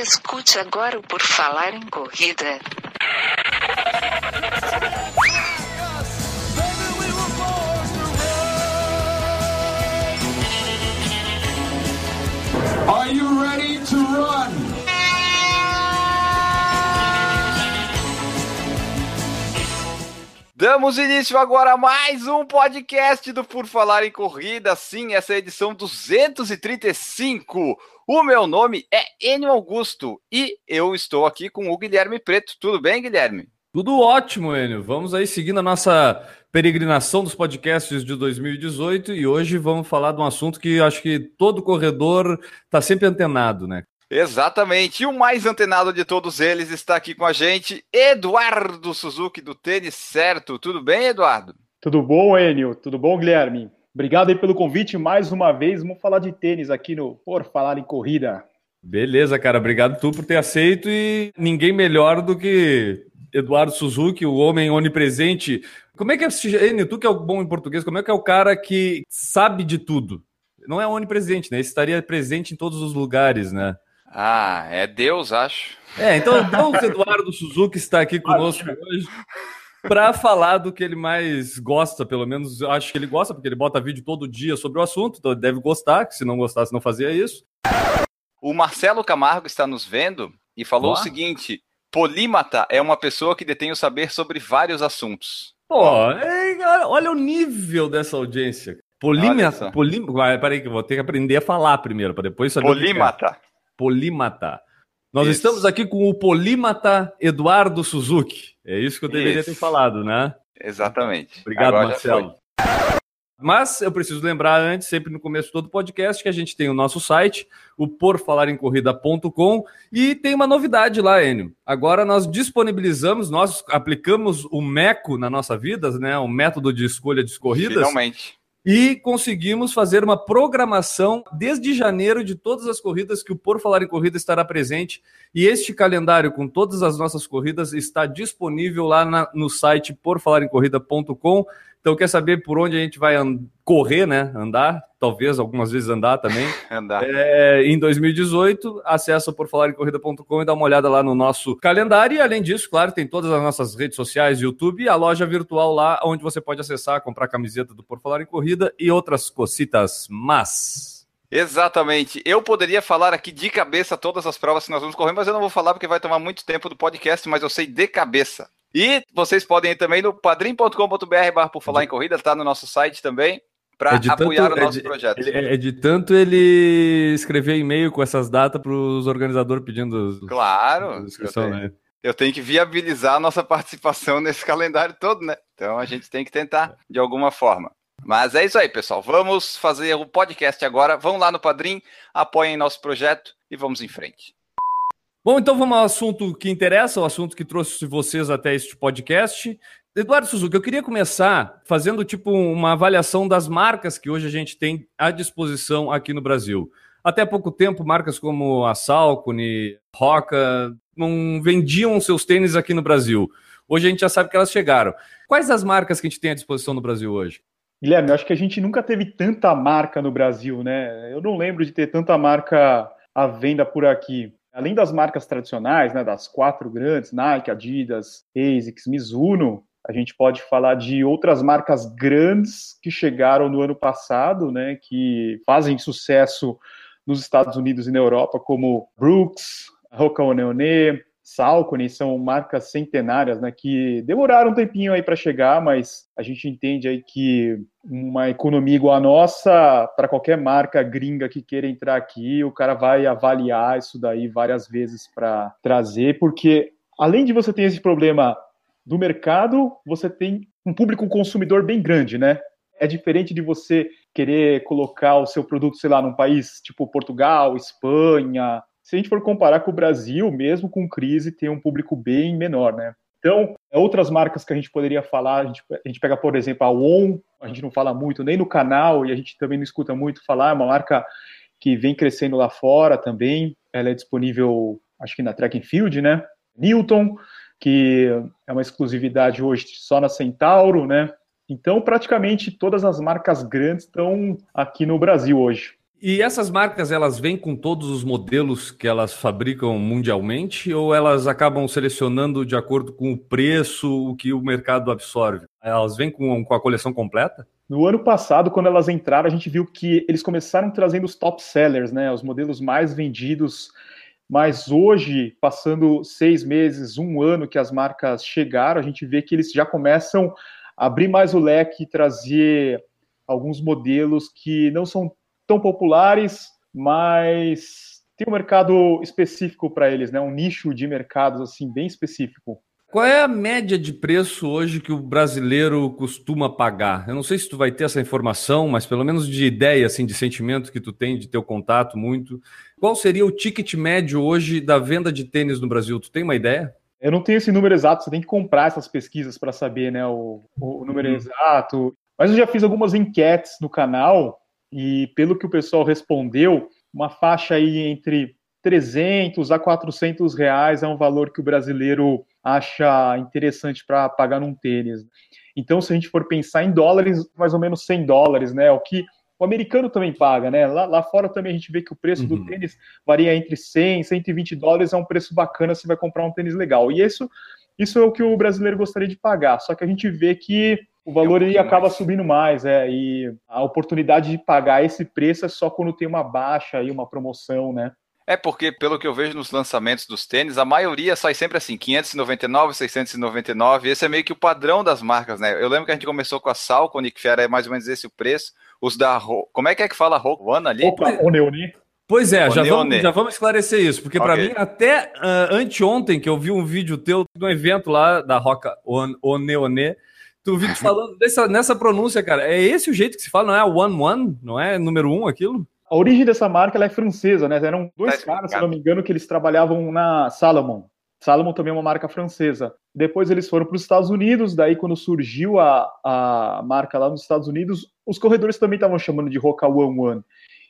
Escute agora o Por Falar em Corrida. Are you ready to run? Damos início agora a mais um podcast do Por Falar em Corrida. Sim, essa é a edição 235. O meu nome é Enio Augusto e eu estou aqui com o Guilherme Preto. Tudo bem, Guilherme? Tudo ótimo, Enio. Vamos aí seguindo a nossa peregrinação dos podcasts de 2018 e hoje vamos falar de um assunto que acho que todo corredor está sempre antenado, né? Exatamente. E o mais antenado de todos eles está aqui com a gente, Eduardo Suzuki do Tênis Certo. Tudo bem, Eduardo? Tudo bom, Enio? Tudo bom, Guilherme? Obrigado aí pelo convite mais uma vez. Vamos falar de tênis aqui no Por Falar em Corrida. Beleza, cara. Obrigado tu por ter aceito e ninguém melhor do que Eduardo Suzuki, o homem onipresente. Como é que é, tu que é o bom em português, como é que é o cara que sabe de tudo? Não é onipresente, né? Ele estaria presente em todos os lugares, né? Ah, é Deus, acho. É, então Deus Eduardo Suzuki está aqui conosco hoje para falar do que ele mais gosta, pelo menos eu acho que ele gosta, porque ele bota vídeo todo dia sobre o assunto, então ele deve gostar, que se não gostasse não fazia isso. O Marcelo Camargo está nos vendo e falou o seguinte: polímata é uma pessoa que detém o saber sobre vários assuntos. Pô, olha o nível dessa audiência. Polímata. Polímata. Peraí, que eu vou ter que aprender a falar primeiro, para depois saber. Polímata polímata. Nós isso. estamos aqui com o polímata Eduardo Suzuki. É isso que eu deveria isso. ter falado, né? Exatamente. Obrigado, Agora Marcelo. Mas eu preciso lembrar antes, sempre no começo de todo podcast, que a gente tem o nosso site, o porfalarencorrida.com, e tem uma novidade lá, Enio. Agora nós disponibilizamos, nós aplicamos o MECO na nossa vida, né? O método de escolha de corridas. Finalmente e conseguimos fazer uma programação desde janeiro de todas as corridas que o Por Falar em Corrida estará presente. E este calendário com todas as nossas corridas está disponível lá na, no site porfalarencorrida.com. Então, quer saber por onde a gente vai correr, né? Andar, talvez algumas vezes andar também. andar. É, em 2018, acessa porfalarencorrida.com e dá uma olhada lá no nosso calendário. E além disso, claro, tem todas as nossas redes sociais, YouTube e a loja virtual lá, onde você pode acessar, comprar a camiseta do Por Falar em Corrida e outras cocitas mas. Exatamente. Eu poderia falar aqui de cabeça todas as provas que nós vamos correr, mas eu não vou falar porque vai tomar muito tempo do podcast, mas eu sei de cabeça. E vocês podem ir também no padrim.com.br por falar em corrida, está no nosso site também, para é apoiar tanto, o nosso é de, projeto. É, é, de tanto ele escrever e-mail com essas datas para os organizadores pedindo. Claro. Inscrição, eu, tenho, né? eu tenho que viabilizar a nossa participação nesse calendário todo, né? Então a gente tem que tentar de alguma forma. Mas é isso aí, pessoal. Vamos fazer o podcast agora. Vão lá no Padrim, apoiem nosso projeto e vamos em frente. Bom, então vamos ao assunto que interessa, o assunto que trouxe vocês até este podcast. Eduardo Suzuki, eu queria começar fazendo tipo uma avaliação das marcas que hoje a gente tem à disposição aqui no Brasil. Até pouco tempo, marcas como a Salcone, Roca, não vendiam seus tênis aqui no Brasil. Hoje a gente já sabe que elas chegaram. Quais as marcas que a gente tem à disposição no Brasil hoje? Guilherme, eu acho que a gente nunca teve tanta marca no Brasil, né? Eu não lembro de ter tanta marca à venda por aqui. Além das marcas tradicionais, né, das quatro grandes, Nike, Adidas, ASICS, Mizuno, a gente pode falar de outras marcas grandes que chegaram no ano passado, né, que fazem sucesso nos Estados Unidos e na Europa, como Brooks, Roca Oneone, Salcone são marcas centenárias, né, que demoraram um tempinho aí para chegar, mas a gente entende aí que uma economia igual a nossa, para qualquer marca gringa que queira entrar aqui, o cara vai avaliar isso daí várias vezes para trazer, porque além de você ter esse problema do mercado, você tem um público consumidor bem grande, né? É diferente de você querer colocar o seu produto, sei lá, num país tipo Portugal, Espanha, se a gente for comparar com o Brasil, mesmo com crise, tem um público bem menor, né? Então, outras marcas que a gente poderia falar, a gente, a gente pega, por exemplo, a ON, a gente não fala muito nem no canal e a gente também não escuta muito falar, é uma marca que vem crescendo lá fora também, ela é disponível, acho que na Track and Field, né? Newton, que é uma exclusividade hoje só na Centauro, né? Então, praticamente todas as marcas grandes estão aqui no Brasil hoje. E essas marcas, elas vêm com todos os modelos que elas fabricam mundialmente ou elas acabam selecionando de acordo com o preço, o que o mercado absorve? Elas vêm com, com a coleção completa? No ano passado, quando elas entraram, a gente viu que eles começaram trazendo os top sellers, né, os modelos mais vendidos. Mas hoje, passando seis meses, um ano que as marcas chegaram, a gente vê que eles já começam a abrir mais o leque e trazer alguns modelos que não são tão populares, mas tem um mercado específico para eles, né? Um nicho de mercados assim bem específico. Qual é a média de preço hoje que o brasileiro costuma pagar? Eu não sei se tu vai ter essa informação, mas pelo menos de ideia, assim, de sentimento que tu tem, de teu contato muito. Qual seria o ticket médio hoje da venda de tênis no Brasil? Tu tem uma ideia? Eu não tenho esse número exato, você tem que comprar essas pesquisas para saber né, o, o número uhum. exato. Mas eu já fiz algumas enquetes no canal e pelo que o pessoal respondeu, uma faixa aí entre 300 a 400 reais é um valor que o brasileiro acha interessante para pagar num tênis. Então, se a gente for pensar em dólares, mais ou menos 100 dólares, né? O que o americano também paga, né? Lá, lá fora também a gente vê que o preço uhum. do tênis varia entre 100 e 120 dólares, é um preço bacana se vai comprar um tênis legal. E isso, isso é o que o brasileiro gostaria de pagar. Só que a gente vê que o valor é um acaba mais. subindo mais, é, e a oportunidade de pagar esse preço é só quando tem uma baixa e uma promoção, né? É porque, pelo que eu vejo nos lançamentos dos tênis, a maioria sai sempre assim, 599, 699, esse é meio que o padrão das marcas, né? Eu lembro que a gente começou com a Salcone, que era mais ou menos esse o preço, os da... Ro... Como é que é que fala One ali? Opa, Oneone. Pois é, já vamos, já vamos, esclarecer isso, porque okay. para mim, até uh, anteontem, que eu vi um vídeo teu de um evento lá da Roca Oneone, Tu vi te falando dessa, nessa pronúncia, cara. É esse o jeito que se fala, não é one one? Não é número um aquilo? A origem dessa marca é francesa, né? Eram dois tá caras, se não me engano, que eles trabalhavam na Salomon. Salomon também é uma marca francesa. Depois eles foram para os Estados Unidos, daí quando surgiu a, a marca lá nos Estados Unidos, os corredores também estavam chamando de Roca One One.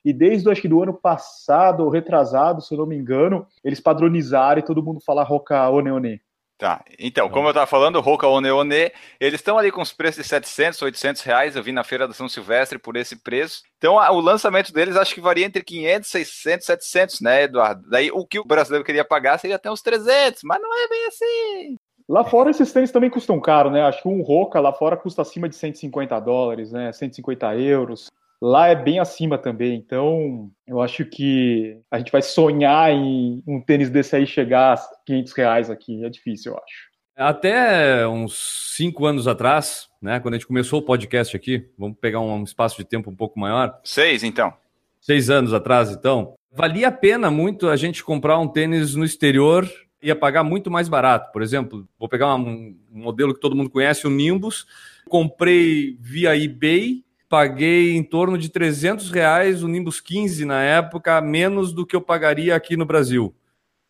E desde acho que do ano passado ou retrasado, se eu não me engano, eles padronizaram e todo mundo fala Roca One One. Tá, então, como eu estava falando, Roca One One, eles estão ali com os preços de 700, 800 reais, eu vi na feira da São Silvestre por esse preço. Então, o lançamento deles acho que varia entre 500, 600, 700, né, Eduardo? Daí, o que o brasileiro queria pagar seria até uns 300, mas não é bem assim. Lá fora, esses tênis também custam caro, né? Acho que um Roca lá fora custa acima de 150 dólares, né? 150 euros lá é bem acima também. Então, eu acho que a gente vai sonhar em um tênis desse aí chegar a 500 reais aqui. É difícil, eu acho. Até uns cinco anos atrás, né, quando a gente começou o podcast aqui, vamos pegar um espaço de tempo um pouco maior. Seis, então. Seis anos atrás, então. Valia a pena muito a gente comprar um tênis no exterior ia pagar muito mais barato. Por exemplo, vou pegar um, um modelo que todo mundo conhece, o Nimbus. Comprei via eBay paguei em torno de 300 reais o Nimbus 15 na época, menos do que eu pagaria aqui no Brasil.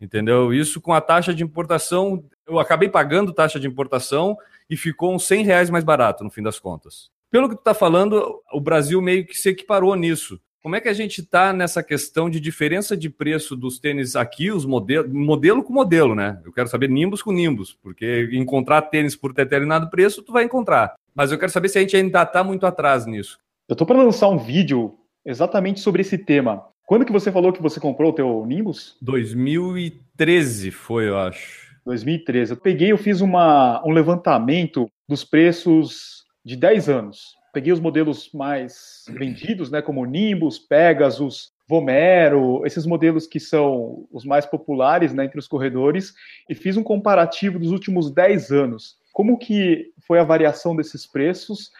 Entendeu? Isso com a taxa de importação, eu acabei pagando taxa de importação e ficou uns 100 reais mais barato no fim das contas. Pelo que tu está falando, o Brasil meio que se equiparou nisso. Como é que a gente está nessa questão de diferença de preço dos tênis aqui, os modelos, modelo com modelo, né? Eu quero saber Nimbus com Nimbus, porque encontrar tênis por determinado preço, tu vai encontrar. Mas eu quero saber se a gente ainda está muito atrás nisso. Eu estou para lançar um vídeo exatamente sobre esse tema. Quando que você falou que você comprou o teu Nimbus? 2013 foi, eu acho. 2013. Eu peguei, eu fiz uma, um levantamento dos preços de 10 anos. Peguei os modelos mais vendidos, né, como Nimbus, Pegasus, Vomero, esses modelos que são os mais populares né, entre os corredores, e fiz um comparativo dos últimos 10 anos. Como que foi a variação desses preços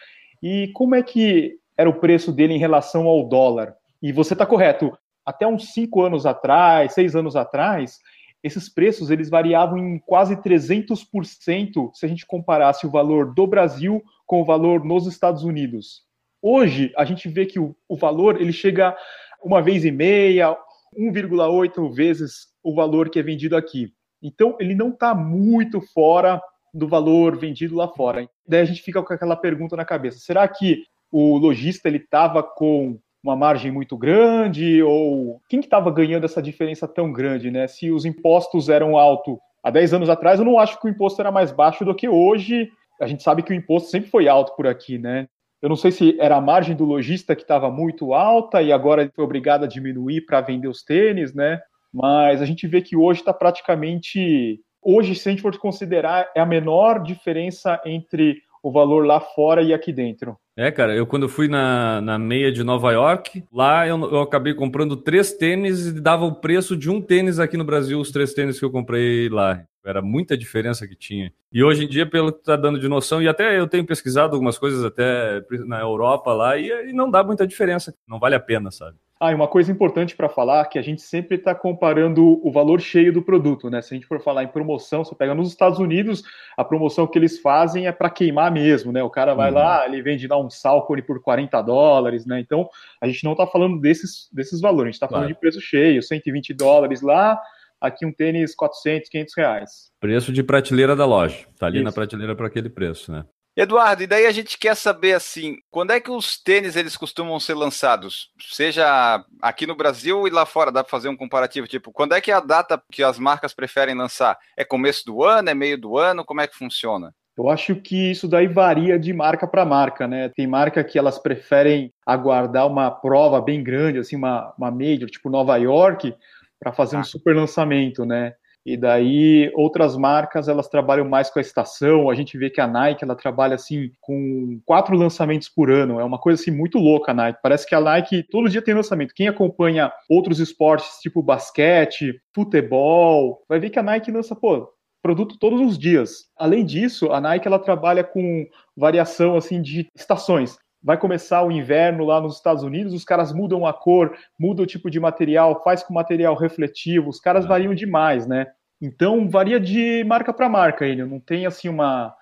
e como é que era o preço dele em relação ao dólar? E você está correto, até uns cinco anos atrás, seis anos atrás, esses preços eles variavam em quase 300% se a gente comparasse o valor do Brasil com o valor nos Estados Unidos. Hoje, a gente vê que o, o valor ele chega uma vez e meia, 1,8 vezes o valor que é vendido aqui. Então, ele não está muito fora do valor vendido lá fora. Daí a gente fica com aquela pergunta na cabeça: será que o lojista ele estava com uma margem muito grande ou quem que estava ganhando essa diferença tão grande, né? Se os impostos eram altos há 10 anos atrás, eu não acho que o imposto era mais baixo do que hoje. A gente sabe que o imposto sempre foi alto por aqui, né? Eu não sei se era a margem do lojista que estava muito alta e agora ele foi obrigado a diminuir para vender os tênis, né? Mas a gente vê que hoje está praticamente. Hoje, se a gente for considerar, é a menor diferença entre o valor lá fora e aqui dentro. É, cara, eu quando fui na, na meia de Nova York, lá eu, eu acabei comprando três tênis e dava o preço de um tênis aqui no Brasil, os três tênis que eu comprei lá. Era muita diferença que tinha. E hoje em dia, pelo que está dando de noção, e até eu tenho pesquisado algumas coisas até na Europa lá, e, e não dá muita diferença. Não vale a pena, sabe? Ah, e uma coisa importante para falar que a gente sempre está comparando o valor cheio do produto, né? Se a gente for falar em promoção, você pega nos Estados Unidos, a promoção que eles fazem é para queimar mesmo, né? O cara vai uhum. lá, ele vende lá um Salcone por 40 dólares, né? Então, a gente não está falando desses, desses valores, a gente está falando claro. de preço cheio, 120 dólares lá, aqui um tênis 400, 500 reais. Preço de prateleira da loja, tá ali Isso. na prateleira para aquele preço, né? Eduardo, e daí a gente quer saber assim, quando é que os tênis eles costumam ser lançados? Seja aqui no Brasil e lá fora, dá para fazer um comparativo, tipo, quando é que é a data que as marcas preferem lançar? É começo do ano, é meio do ano, como é que funciona? Eu acho que isso daí varia de marca para marca, né? Tem marca que elas preferem aguardar uma prova bem grande, assim, uma, uma major, tipo Nova York, para fazer ah. um super lançamento, né? E daí outras marcas elas trabalham mais com a estação. A gente vê que a Nike ela trabalha assim com quatro lançamentos por ano. É uma coisa assim muito louca a Nike. Parece que a Nike todo dia tem lançamento. Quem acompanha outros esportes tipo basquete, futebol, vai ver que a Nike lança pô produto todos os dias. Além disso, a Nike ela trabalha com variação assim de estações vai começar o inverno lá nos Estados Unidos, os caras mudam a cor, mudam o tipo de material, faz com material refletivo, os caras é. variam demais, né? Então varia de marca para marca, ele não tem assim uma.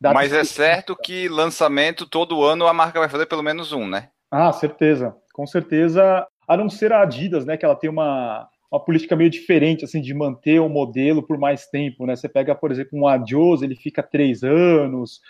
Mas é certo que lançamento todo ano a marca vai fazer pelo menos um, né? Ah, certeza, com certeza. A não ser a Adidas, né? Que ela tem uma, uma política meio diferente, assim, de manter o modelo por mais tempo, né? Você pega, por exemplo, um Adios, ele fica três anos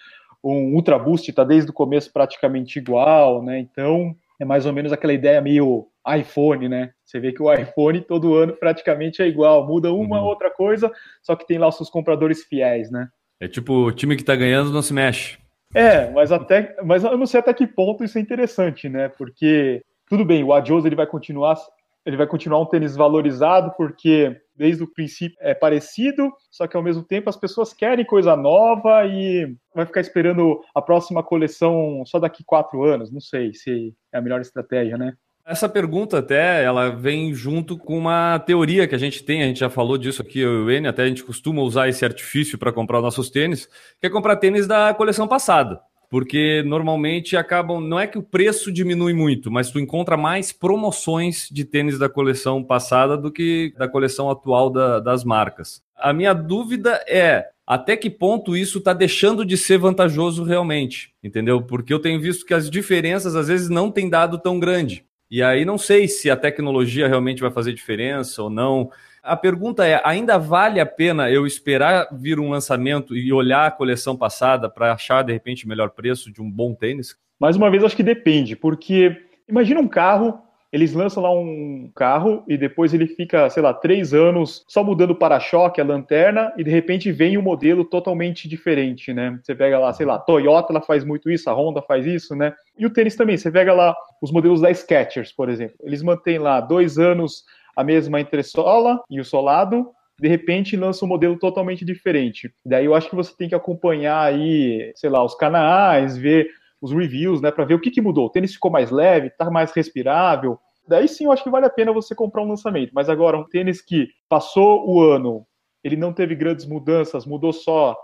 um Ultra Boost está desde o começo praticamente igual, né? Então é mais ou menos aquela ideia meio iPhone, né? Você vê que o iPhone todo ano praticamente é igual, muda uma uhum. outra coisa, só que tem lá os seus compradores fiéis, né? É tipo o time que está ganhando não se mexe. É, mas até, mas eu não sei até que ponto isso é interessante, né? Porque tudo bem, o Adios ele vai continuar ele vai continuar um tênis valorizado porque desde o princípio é parecido, só que ao mesmo tempo as pessoas querem coisa nova e vai ficar esperando a próxima coleção só daqui quatro anos. Não sei se é a melhor estratégia, né? Essa pergunta até ela vem junto com uma teoria que a gente tem, a gente já falou disso aqui, eu e o N, até a gente costuma usar esse artifício para comprar nossos tênis, que é comprar tênis da coleção passada porque normalmente acabam. Não é que o preço diminui muito, mas tu encontra mais promoções de tênis da coleção passada do que da coleção atual da, das marcas. A minha dúvida é até que ponto isso está deixando de ser vantajoso realmente, entendeu? Porque eu tenho visto que as diferenças às vezes não têm dado tão grande. E aí não sei se a tecnologia realmente vai fazer diferença ou não. A pergunta é: ainda vale a pena eu esperar vir um lançamento e olhar a coleção passada para achar de repente o melhor preço de um bom tênis? Mais uma vez, acho que depende, porque imagina um carro eles lançam lá um carro e depois ele fica, sei lá, três anos só mudando o para-choque, a lanterna, e de repente vem um modelo totalmente diferente, né? Você pega lá, sei lá, Toyota ela faz muito isso, a Honda faz isso, né? E o tênis também, você pega lá os modelos da Skechers, por exemplo. Eles mantêm lá dois anos a mesma entressola e o solado, de repente lança um modelo totalmente diferente. Daí eu acho que você tem que acompanhar aí, sei lá, os canais, ver os reviews, né, para ver o que, que mudou. O tênis ficou mais leve, tá mais respirável. Daí sim eu acho que vale a pena você comprar um lançamento. Mas agora, um tênis que passou o ano, ele não teve grandes mudanças, mudou só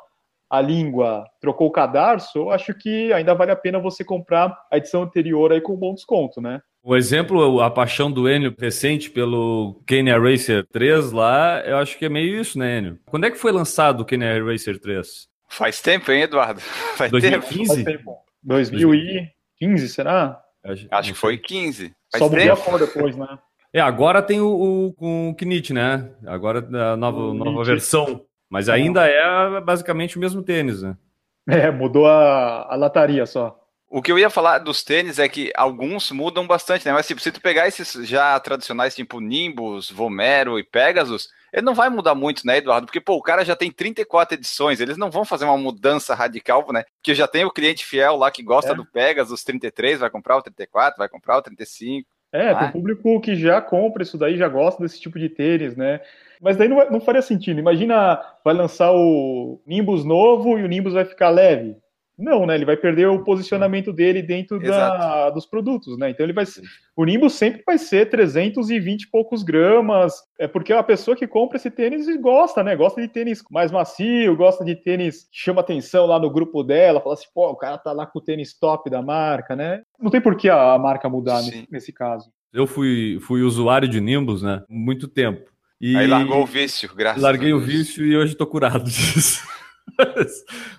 a língua, trocou o cadarço, eu acho que ainda vale a pena você comprar a edição anterior aí com um bom desconto, né? O exemplo, a paixão do Enio recente pelo Kenya Racer 3 lá, eu acho que é meio isso, né, Enio? Quando é que foi lançado o Kenya Racer 3? Faz tempo, hein, Eduardo? Faz 2015? tempo. Faz tempo. 2015, será? Acho, acho que foi 15. Faz Só mudou a cor depois, né? É, agora tem o, o com o Knit, né? Agora a nova, nova versão. Mas ainda é basicamente o mesmo tênis, né? É, mudou a, a lataria só. O que eu ia falar dos tênis é que alguns mudam bastante, né? Mas tipo, se tu pegar esses já tradicionais, tipo Nimbus, Vomero e Pegasus, ele não vai mudar muito, né, Eduardo? Porque, pô, o cara já tem 34 edições, eles não vão fazer uma mudança radical, né? Porque já tem o cliente fiel lá que gosta é. do Pegasus 33, vai comprar o 34, vai comprar o 35. É, ah. tem público que já compra isso daí, já gosta desse tipo de tênis, né? Mas daí não, não faria sentido. Imagina, vai lançar o Nimbus novo e o Nimbus vai ficar leve. Não, né? Ele vai perder o posicionamento dele dentro da, dos produtos, né? Então ele vai o Nimbus sempre vai ser 320 e poucos gramas, é porque a pessoa que compra esse tênis gosta, né? Gosta de tênis mais macio, gosta de tênis que chama atenção lá no grupo dela, fala assim, pô, o cara tá lá com o tênis top da marca, né? Não tem por que a marca mudar nesse, nesse, caso. Eu fui, fui usuário de Nimbus, né? Muito tempo. E Aí largou o vício, graças Larguei o vício e hoje tô curado disso.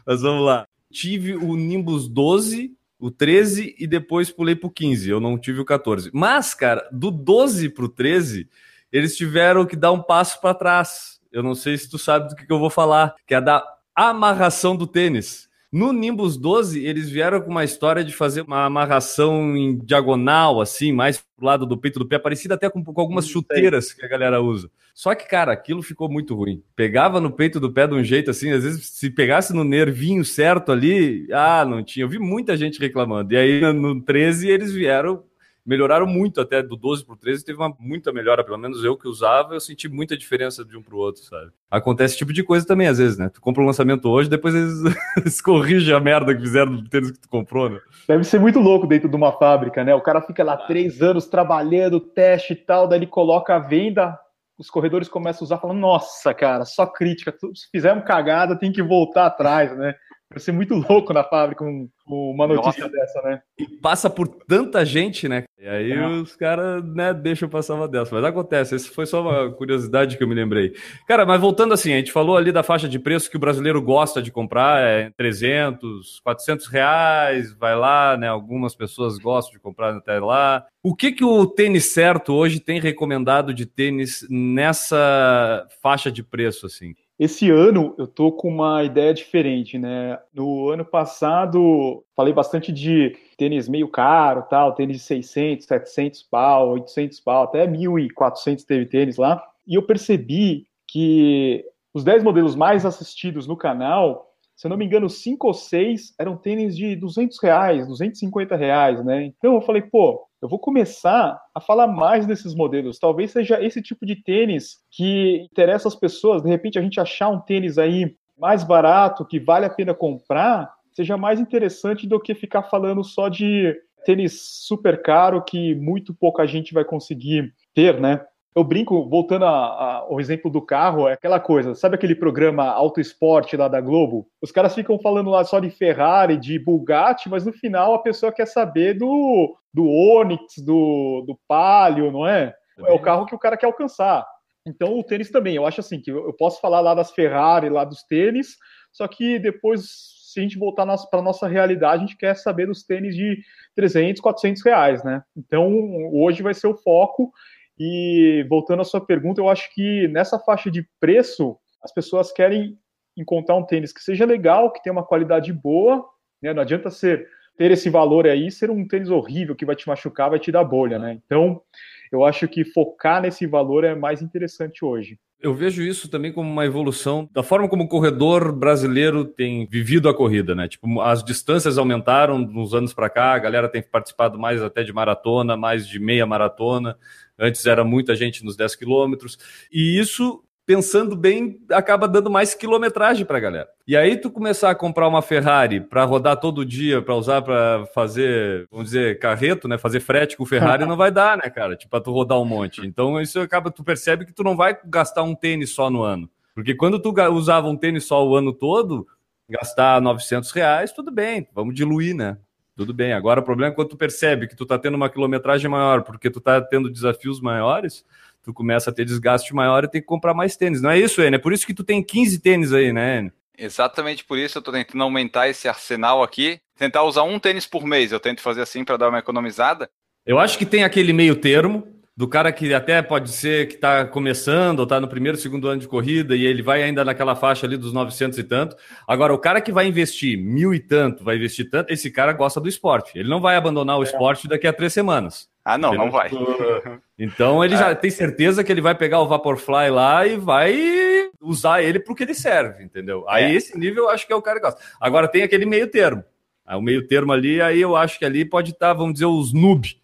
Mas vamos lá tive o Nimbus 12, o 13 e depois pulei pro 15. Eu não tive o 14. Mas, cara, do 12 pro 13, eles tiveram que dar um passo para trás. Eu não sei se tu sabe do que, que eu vou falar, que é da amarração do tênis. No Nimbus 12, eles vieram com uma história de fazer uma amarração em diagonal, assim, mais pro lado do peito do pé, parecida até com, com algumas chuteiras que a galera usa. Só que, cara, aquilo ficou muito ruim. Pegava no peito do pé de um jeito assim, às vezes, se pegasse no nervinho certo ali, ah, não tinha. Eu vi muita gente reclamando. E aí, no 13, eles vieram melhoraram muito até do 12 para o 13, teve uma muita melhora, pelo menos eu que usava, eu senti muita diferença de um para o outro, sabe? Acontece esse tipo de coisa também, às vezes, né? Tu compra um lançamento hoje, depois eles, eles corrigem a merda que fizeram do tênis que tu comprou, né? Deve ser muito louco dentro de uma fábrica, né? O cara fica lá três anos trabalhando, teste e tal, daí ele coloca a venda, os corredores começam a usar, falando, nossa, cara, só crítica, se fizermos cagada, tem que voltar atrás, né? Vai ser muito louco na fábrica um, uma notícia Nossa. dessa, né? E passa por tanta gente, né? E aí é. os caras, né, deixam passar uma dessa. Mas acontece, essa foi só uma curiosidade que eu me lembrei. Cara, mas voltando assim, a gente falou ali da faixa de preço que o brasileiro gosta de comprar, é 300, 400 reais, vai lá, né? Algumas pessoas gostam de comprar até lá. O que que o tênis certo hoje tem recomendado de tênis nessa faixa de preço, assim? Esse ano eu tô com uma ideia diferente, né? No ano passado falei bastante de tênis meio caro, tal, tênis de 600, 700 pau, 800 pau, até 1.400 teve tênis lá. E eu percebi que os 10 modelos mais assistidos no canal, se eu não me engano, 5 ou 6 eram tênis de 200 reais, 250 reais, né? Então eu falei, pô, eu vou começar a falar mais desses modelos. Talvez seja esse tipo de tênis que interessa as pessoas. De repente, a gente achar um tênis aí mais barato, que vale a pena comprar, seja mais interessante do que ficar falando só de tênis super caro que muito pouca gente vai conseguir ter, né? Eu brinco, voltando a, a, ao exemplo do carro, é aquela coisa, sabe aquele programa Auto Esporte lá da Globo? Os caras ficam falando lá só de Ferrari, de Bugatti, mas no final a pessoa quer saber do, do Onix, do, do Palio, não é? É o carro que o cara quer alcançar. Então o tênis também, eu acho assim, que eu posso falar lá das Ferrari, lá dos tênis, só que depois, se a gente voltar para a nossa realidade, a gente quer saber dos tênis de 300, 400 reais, né? Então hoje vai ser o foco e voltando à sua pergunta, eu acho que nessa faixa de preço, as pessoas querem encontrar um tênis que seja legal, que tenha uma qualidade boa, né? Não adianta ser ter esse valor aí, ser um tênis horrível que vai te machucar, vai te dar bolha, né? Então, eu acho que focar nesse valor é mais interessante hoje. Eu vejo isso também como uma evolução da forma como o corredor brasileiro tem vivido a corrida, né? Tipo, as distâncias aumentaram nos anos para cá, a galera tem participado mais até de maratona, mais de meia maratona. Antes era muita gente nos 10 quilômetros. E isso pensando bem, acaba dando mais quilometragem para a galera. E aí tu começar a comprar uma Ferrari para rodar todo dia, para usar para fazer, vamos dizer, carreto, né, fazer frete com Ferrari não vai dar, né, cara? Tipo, para tu rodar um monte. Então isso acaba tu percebe que tu não vai gastar um tênis só no ano. Porque quando tu usava um tênis só o ano todo, gastar 900 reais, tudo bem, vamos diluir, né? Tudo bem. Agora o problema é quando tu percebe que tu tá tendo uma quilometragem maior, porque tu tá tendo desafios maiores, tu começa a ter desgaste maior e tem que comprar mais tênis. Não é isso, Enio? É por isso que tu tem 15 tênis aí, né, Enio? Exatamente por isso eu tô tentando aumentar esse arsenal aqui, tentar usar um tênis por mês. Eu tento fazer assim para dar uma economizada. Eu acho que tem aquele meio termo do cara que até pode ser que está começando ou está no primeiro, segundo ano de corrida e ele vai ainda naquela faixa ali dos 900 e tanto. Agora, o cara que vai investir mil e tanto, vai investir tanto, esse cara gosta do esporte. Ele não vai abandonar o é. esporte daqui a três semanas. Ah, não, não vai. Então ele é. já tem certeza que ele vai pegar o Vaporfly lá e vai usar ele para o que ele serve, entendeu? Aí é. esse nível eu acho que é o cara que gosta. Agora tem aquele meio termo. O meio termo ali, aí eu acho que ali pode estar, tá, vamos dizer, os noob.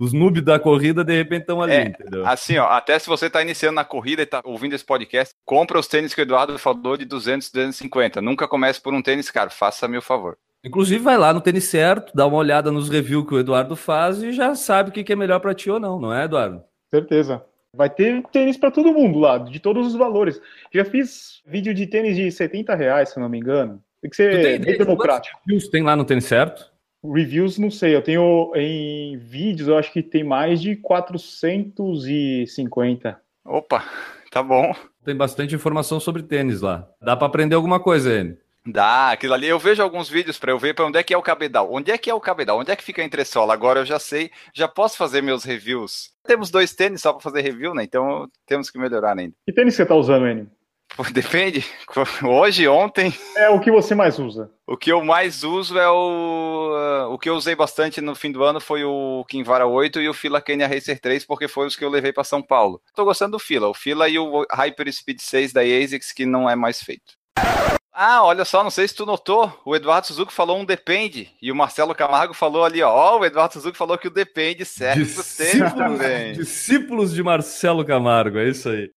Os noob da corrida, de repente, estão ali, é, entendeu? Assim, ó, até se você está iniciando na corrida e está ouvindo esse podcast, compra os tênis que o Eduardo falou de 200, 250. Nunca comece por um tênis caro, faça-me o favor. Inclusive, vai lá no Tênis Certo, dá uma olhada nos reviews que o Eduardo faz e já sabe o que é melhor para ti ou não, não é, Eduardo? Certeza. Vai ter tênis para todo mundo lá, de todos os valores. Já fiz vídeo de tênis de 70 reais, se não me engano. Tem que ser tem, bem democrático. Tem lá no Tênis Certo? Reviews, não sei. Eu tenho em vídeos, eu acho que tem mais de 450. Opa, tá bom. Tem bastante informação sobre tênis lá. Dá para aprender alguma coisa, ele. Dá, aquilo ali. Eu vejo alguns vídeos para eu ver para onde é que é o cabedal. Onde é que é o cabedal? Onde é que fica a entressola? Agora eu já sei, já posso fazer meus reviews. Temos dois tênis só para fazer review, né? Então temos que melhorar ainda. Que tênis você tá usando, Enio? Depende. Hoje, ontem. É o que você mais usa. O que eu mais uso é o. O que eu usei bastante no fim do ano foi o Kinvara 8 e o Fila Kenya Racer 3, porque foi os que eu levei para São Paulo. Tô gostando do Fila. O Fila e o Hyper Speed 6 da ASICS, que não é mais feito. Ah, olha só, não sei se tu notou, o Eduardo Suzuki falou um depende, e o Marcelo Camargo falou ali, ó, ó o Eduardo Suzuki falou que o depende serve Discípulos, também. Discípulos de Marcelo Camargo, é isso aí.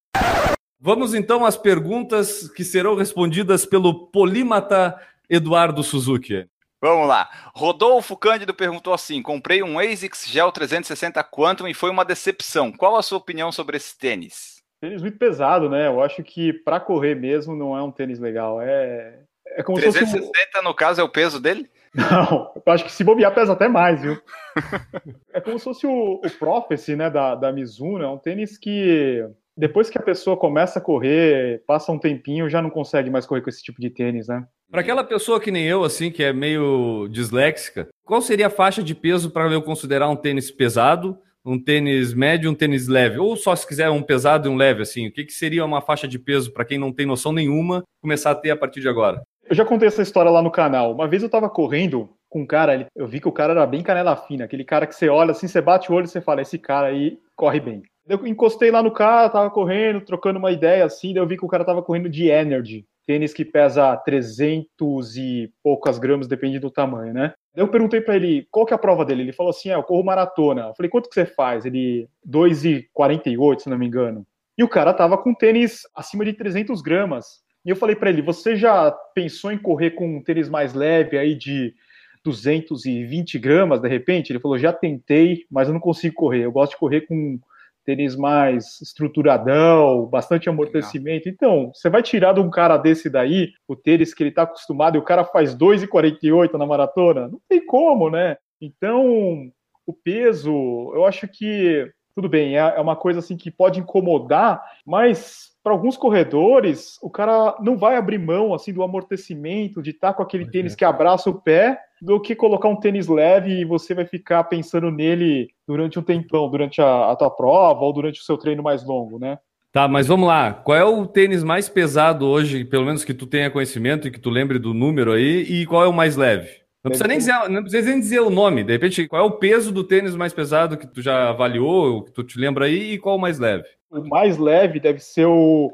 Vamos então às perguntas que serão respondidas pelo polímata Eduardo Suzuki. Vamos lá. Rodolfo Cândido perguntou assim: comprei um ASICS Gel 360 Quantum e foi uma decepção. Qual a sua opinião sobre esse tênis? Tênis muito pesado, né? Eu acho que para correr mesmo não é um tênis legal. É, é como 360 se fosse no caso é o peso dele? Não, eu acho que se bobear pesa até mais, viu? é como se fosse o, o Prophecy, né, da, da Mizuno. É um tênis que depois que a pessoa começa a correr, passa um tempinho, já não consegue mais correr com esse tipo de tênis, né? Para aquela pessoa que nem eu, assim, que é meio disléxica, qual seria a faixa de peso para eu considerar um tênis pesado um tênis médio, um tênis leve, ou só se quiser um pesado e um leve, assim, o que, que seria uma faixa de peso para quem não tem noção nenhuma começar a ter a partir de agora? Eu já contei essa história lá no canal. Uma vez eu tava correndo com um cara, eu vi que o cara era bem canela fina, aquele cara que você olha assim, você bate o olho e você fala, esse cara aí corre bem. Eu encostei lá no cara, tava correndo, trocando uma ideia assim, daí eu vi que o cara tava correndo de Energy, tênis que pesa 300 e poucas gramas, depende do tamanho, né? Eu perguntei para ele qual que é a prova dele. Ele falou assim: é, eu corro maratona. Eu falei, quanto que você faz? Ele, 2,48, se não me engano. E o cara tava com tênis acima de 300 gramas. E eu falei para ele: você já pensou em correr com um tênis mais leve aí de 220 gramas de repente? Ele falou: já tentei, mas eu não consigo correr. Eu gosto de correr com tênis mais estruturadão, bastante amortecimento. Então, você vai tirar de um cara desse daí o tênis que ele está acostumado e o cara faz 2,48 na maratona? Não tem como, né? Então, o peso, eu acho que tudo bem, é, é uma coisa assim que pode incomodar, mas para alguns corredores, o cara não vai abrir mão assim do amortecimento, de estar tá com aquele tênis que abraça o pé, do que colocar um tênis leve e você vai ficar pensando nele durante um tempão, durante a, a tua prova ou durante o seu treino mais longo, né? Tá, mas vamos lá. Qual é o tênis mais pesado hoje, pelo menos que tu tenha conhecimento e que tu lembre do número aí, e qual é o mais leve? Não precisa, nem dizer, não precisa nem dizer o nome. De repente, qual é o peso do tênis mais pesado que tu já avaliou, que tu te lembra aí, e qual o mais leve? O mais leve deve ser o,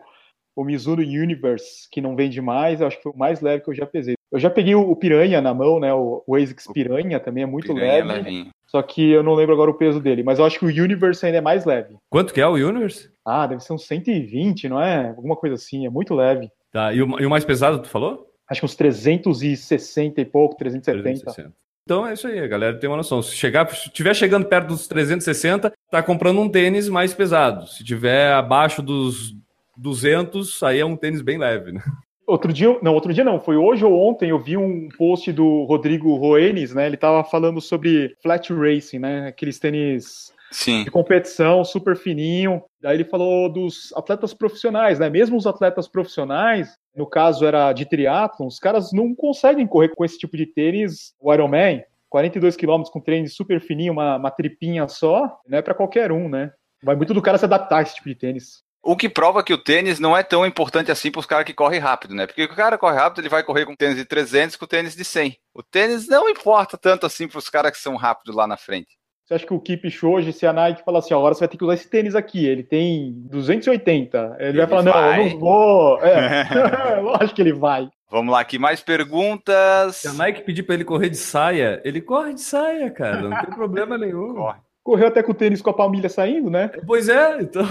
o Mizuno Universe, que não vende mais. Eu acho que foi o mais leve que eu já pesei. Eu já peguei o, Piranha na mão, né? O, o ASICS Piranha também é muito Piranha leve. Levinho. Só que eu não lembro agora o peso dele. Mas eu acho que o Universe ainda é mais leve. Quanto que é o Universe? Ah, deve ser uns 120, não é? Alguma coisa assim. É muito leve. Tá. E o, e o mais pesado, tu falou? Acho que uns 360 e pouco, 370. 360. Então é isso aí, a galera tem uma noção. Se chegar, se tiver chegando perto dos 360, tá comprando um tênis mais pesado. Se tiver abaixo dos 200, aí é um tênis bem leve, né? Outro dia, não, outro dia não, foi hoje ou ontem eu vi um post do Rodrigo Roenes, né? Ele tava falando sobre flat racing, né? Aqueles tênis Sim. de competição, super fininho. Daí ele falou dos atletas profissionais, né? Mesmo os atletas profissionais, no caso era de triatlon, os caras não conseguem correr com esse tipo de tênis, o Ironman, 42 km com treino super fininho, uma, uma tripinha só, não é para qualquer um, né? Vai muito do cara se adaptar a esse tipo de tênis. O que prova que o tênis não é tão importante assim para os caras que correm rápido, né? Porque o cara corre rápido, ele vai correr com tênis de 300 com tênis de 100. O tênis não importa tanto assim para os caras que são rápidos lá na frente. Você acha que o Keep hoje, se a Nike fala assim, agora você vai ter que usar esse tênis aqui, ele tem 280, ele, ele vai falar, vai. não, eu não vou. É, lógico que ele vai. Vamos lá, aqui mais perguntas. Se a Nike pedir para ele correr de saia, ele corre de saia, cara, não tem problema nenhum. Corre. Correu até com o tênis com a palmilha saindo, né? Pois é, então.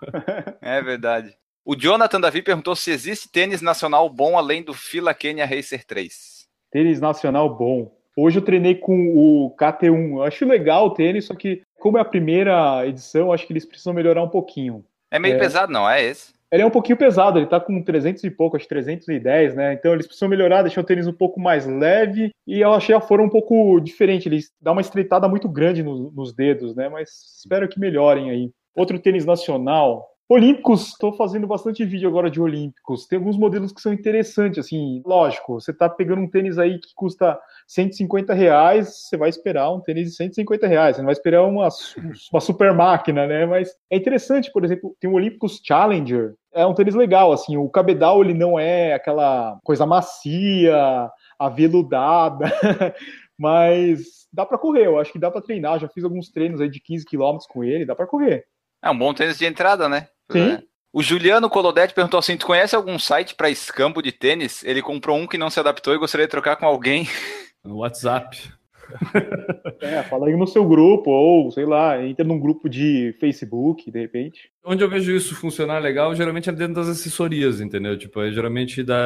é verdade. O Jonathan Davi perguntou se existe tênis nacional bom além do Fila Kenya Racer 3. Tênis nacional bom. Hoje eu treinei com o KT1. Eu acho legal o tênis, só que como é a primeira edição, acho que eles precisam melhorar um pouquinho. É meio é... pesado, não é esse? Ele é um pouquinho pesado, ele tá com 300 e pouco, acho 310, né? Então eles precisam melhorar, deixar o tênis um pouco mais leve. E eu achei a forma um pouco diferente, eles dão uma estreitada muito grande no, nos dedos, né? Mas espero que melhorem aí. Outro tênis nacional, Olímpicos, estou fazendo bastante vídeo agora de Olímpicos. Tem alguns modelos que são interessantes, assim, lógico, você está pegando um tênis aí que custa 150 reais, você vai esperar um tênis de 150 reais, você não vai esperar uma, uma super máquina, né? Mas é interessante, por exemplo, tem o Olímpicos Challenger, é um tênis legal, assim, o cabedal ele não é aquela coisa macia, aveludada, mas dá para correr, eu acho que dá para treinar, já fiz alguns treinos aí de 15 km com ele, dá para correr. É um bom tênis de entrada, né? Sim. É. O Juliano Colodetti perguntou assim: tu conhece algum site para escambo de tênis? Ele comprou um que não se adaptou e gostaria de trocar com alguém. No WhatsApp. É, fala aí no seu grupo, ou sei lá, entra num grupo de Facebook, de repente. Onde eu vejo isso funcionar legal, geralmente é dentro das assessorias, entendeu? Tipo, é, geralmente dá,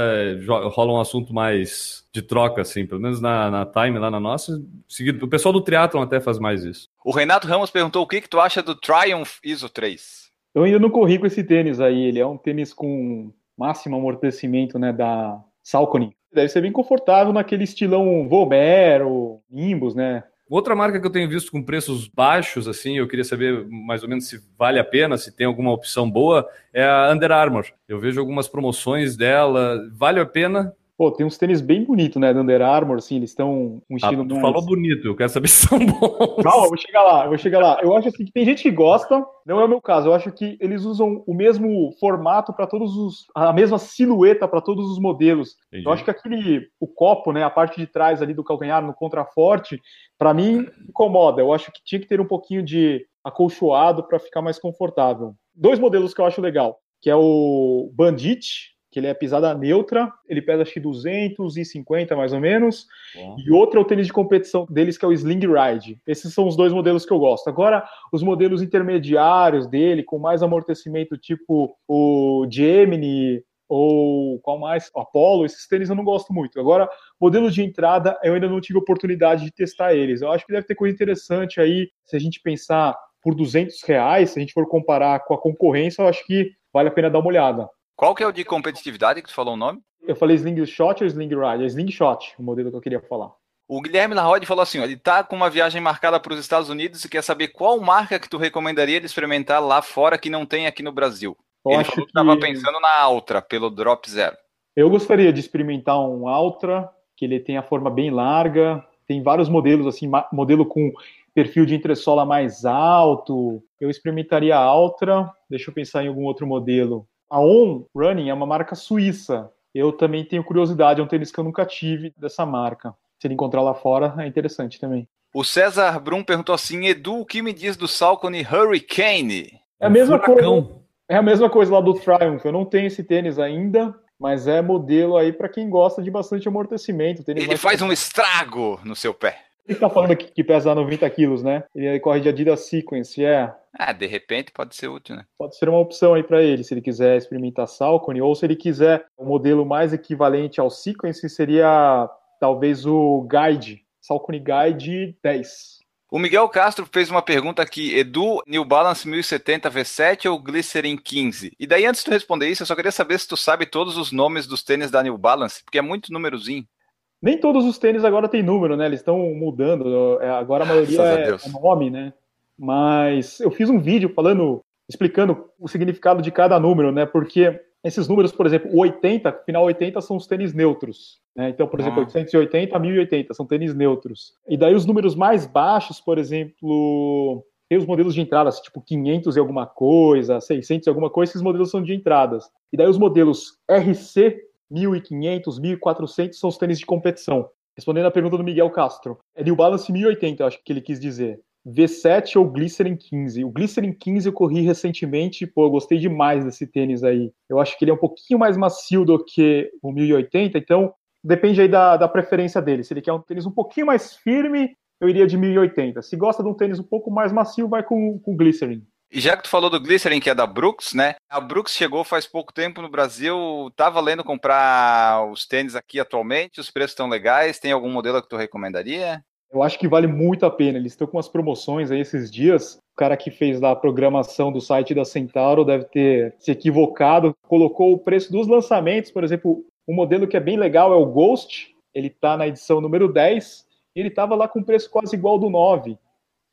rola um assunto mais de troca, assim, pelo menos na, na Time, lá na nossa. Seguido, o pessoal do Triathlon até faz mais isso. O Renato Ramos perguntou o que, que tu acha do Triumph ISO 3. Eu ainda não corri com esse tênis aí, ele é um tênis com máximo amortecimento, né, da Salcone. Deve ser bem confortável naquele estilão Vomero, Nimbus, né? Outra marca que eu tenho visto com preços baixos, assim, eu queria saber mais ou menos se vale a pena, se tem alguma opção boa, é a Under Armour. Eu vejo algumas promoções dela. Vale a pena? Pô, tem uns tênis bem bonitos, né, da Under Armour, assim, eles estão um estilo ah, mais... falou bonito, eu quero saber se são bons. Calma, eu vou chegar lá, eu vou chegar lá. Eu acho assim que tem gente que gosta, não é o meu caso, eu acho que eles usam o mesmo formato para todos os... a mesma silhueta para todos os modelos. Entendi. Eu acho que aquele, o copo, né, a parte de trás ali do calcanhar no contraforte, para mim incomoda. Eu acho que tinha que ter um pouquinho de acolchoado para ficar mais confortável. Dois modelos que eu acho legal, que é o Bandit, que ele é pisada neutra, ele pesa acho que 250 mais ou menos, e outro é o tênis de competição deles que é o Sling Ride. Esses são os dois modelos que eu gosto. Agora, os modelos intermediários dele, com mais amortecimento, tipo o Gemini ou qual mais? O Apollo, esses tênis eu não gosto muito. Agora, modelo de entrada, eu ainda não tive oportunidade de testar eles. Eu acho que deve ter coisa interessante aí, se a gente pensar por 200 reais, se a gente for comparar com a concorrência, eu acho que vale a pena dar uma olhada. Qual que é o de competitividade que tu falou o nome? Eu falei Slingshot ou Sling Ride? É Slingshot, o modelo que eu queria falar. O Guilherme Larrode falou assim: ó, ele tá com uma viagem marcada para os Estados Unidos e quer saber qual marca que tu recomendaria ele experimentar lá fora que não tem aqui no Brasil. Eu ele falou que estava pensando na Altra, pelo Drop Zero. Eu gostaria de experimentar um Altra, que ele tem a forma bem larga, tem vários modelos, assim, modelo com perfil de entressola mais alto. Eu experimentaria a Altra, deixa eu pensar em algum outro modelo. A On Running é uma marca suíça. Eu também tenho curiosidade, é um tênis que eu nunca tive dessa marca. Se ele encontrar lá fora, é interessante também. O César Brum perguntou assim: Edu, o que me diz do Salcone Hurricane? É a mesma coisa. É a mesma coisa lá do Triumph. Eu não tenho esse tênis ainda, mas é modelo aí para quem gosta de bastante amortecimento. Ele faz um estrago no seu pé. Ele tá falando aqui que pesa 90 quilos, né? Ele corre de Adidas Sequence, é. Ah, de repente pode ser útil, né? Pode ser uma opção aí para ele, se ele quiser experimentar Salcone, ou se ele quiser um modelo mais equivalente ao Sequence, seria talvez o Guide, Salcone Guide 10. O Miguel Castro fez uma pergunta aqui, Edu, New Balance 1070 V7 ou Glycerin 15? E daí, antes de tu responder isso, eu só queria saber se tu sabe todos os nomes dos tênis da New Balance, porque é muito númerozinho. Nem todos os tênis agora tem número, né? Eles estão mudando. É, agora a maioria é, a é, nome, né? Mas eu fiz um vídeo falando, explicando o significado de cada número, né? Porque esses números, por exemplo, o 80, final 80 são os tênis neutros. Né? Então, por exemplo, ah. 880 a 1080 são tênis neutros. E daí os números mais baixos, por exemplo, tem os modelos de entradas, tipo 500 e alguma coisa, 600 e alguma coisa, esses modelos são de entradas. E daí os modelos RC 1500, 1400 são os tênis de competição. Respondendo a pergunta do Miguel Castro, é New Balance 1080, eu acho que ele quis dizer. V7 ou Glycerin 15. O Glycerin 15 eu corri recentemente, pô, eu gostei demais desse tênis aí. Eu acho que ele é um pouquinho mais macio do que o 1080, então depende aí da, da preferência dele. Se ele quer um tênis um pouquinho mais firme, eu iria de 1080. Se gosta de um tênis um pouco mais macio, vai com, com Glycerin. E já que tu falou do Glycerin, que é da Brooks, né? A Brooks chegou faz pouco tempo no Brasil. Tá valendo comprar os tênis aqui atualmente? Os preços estão legais? Tem algum modelo que tu recomendaria? Eu acho que vale muito a pena. Eles estão com umas promoções aí esses dias. O cara que fez lá a programação do site da Centauro deve ter se equivocado. Colocou o preço dos lançamentos, por exemplo, um modelo que é bem legal é o Ghost. Ele está na edição número 10 e ele estava lá com preço quase igual do 9.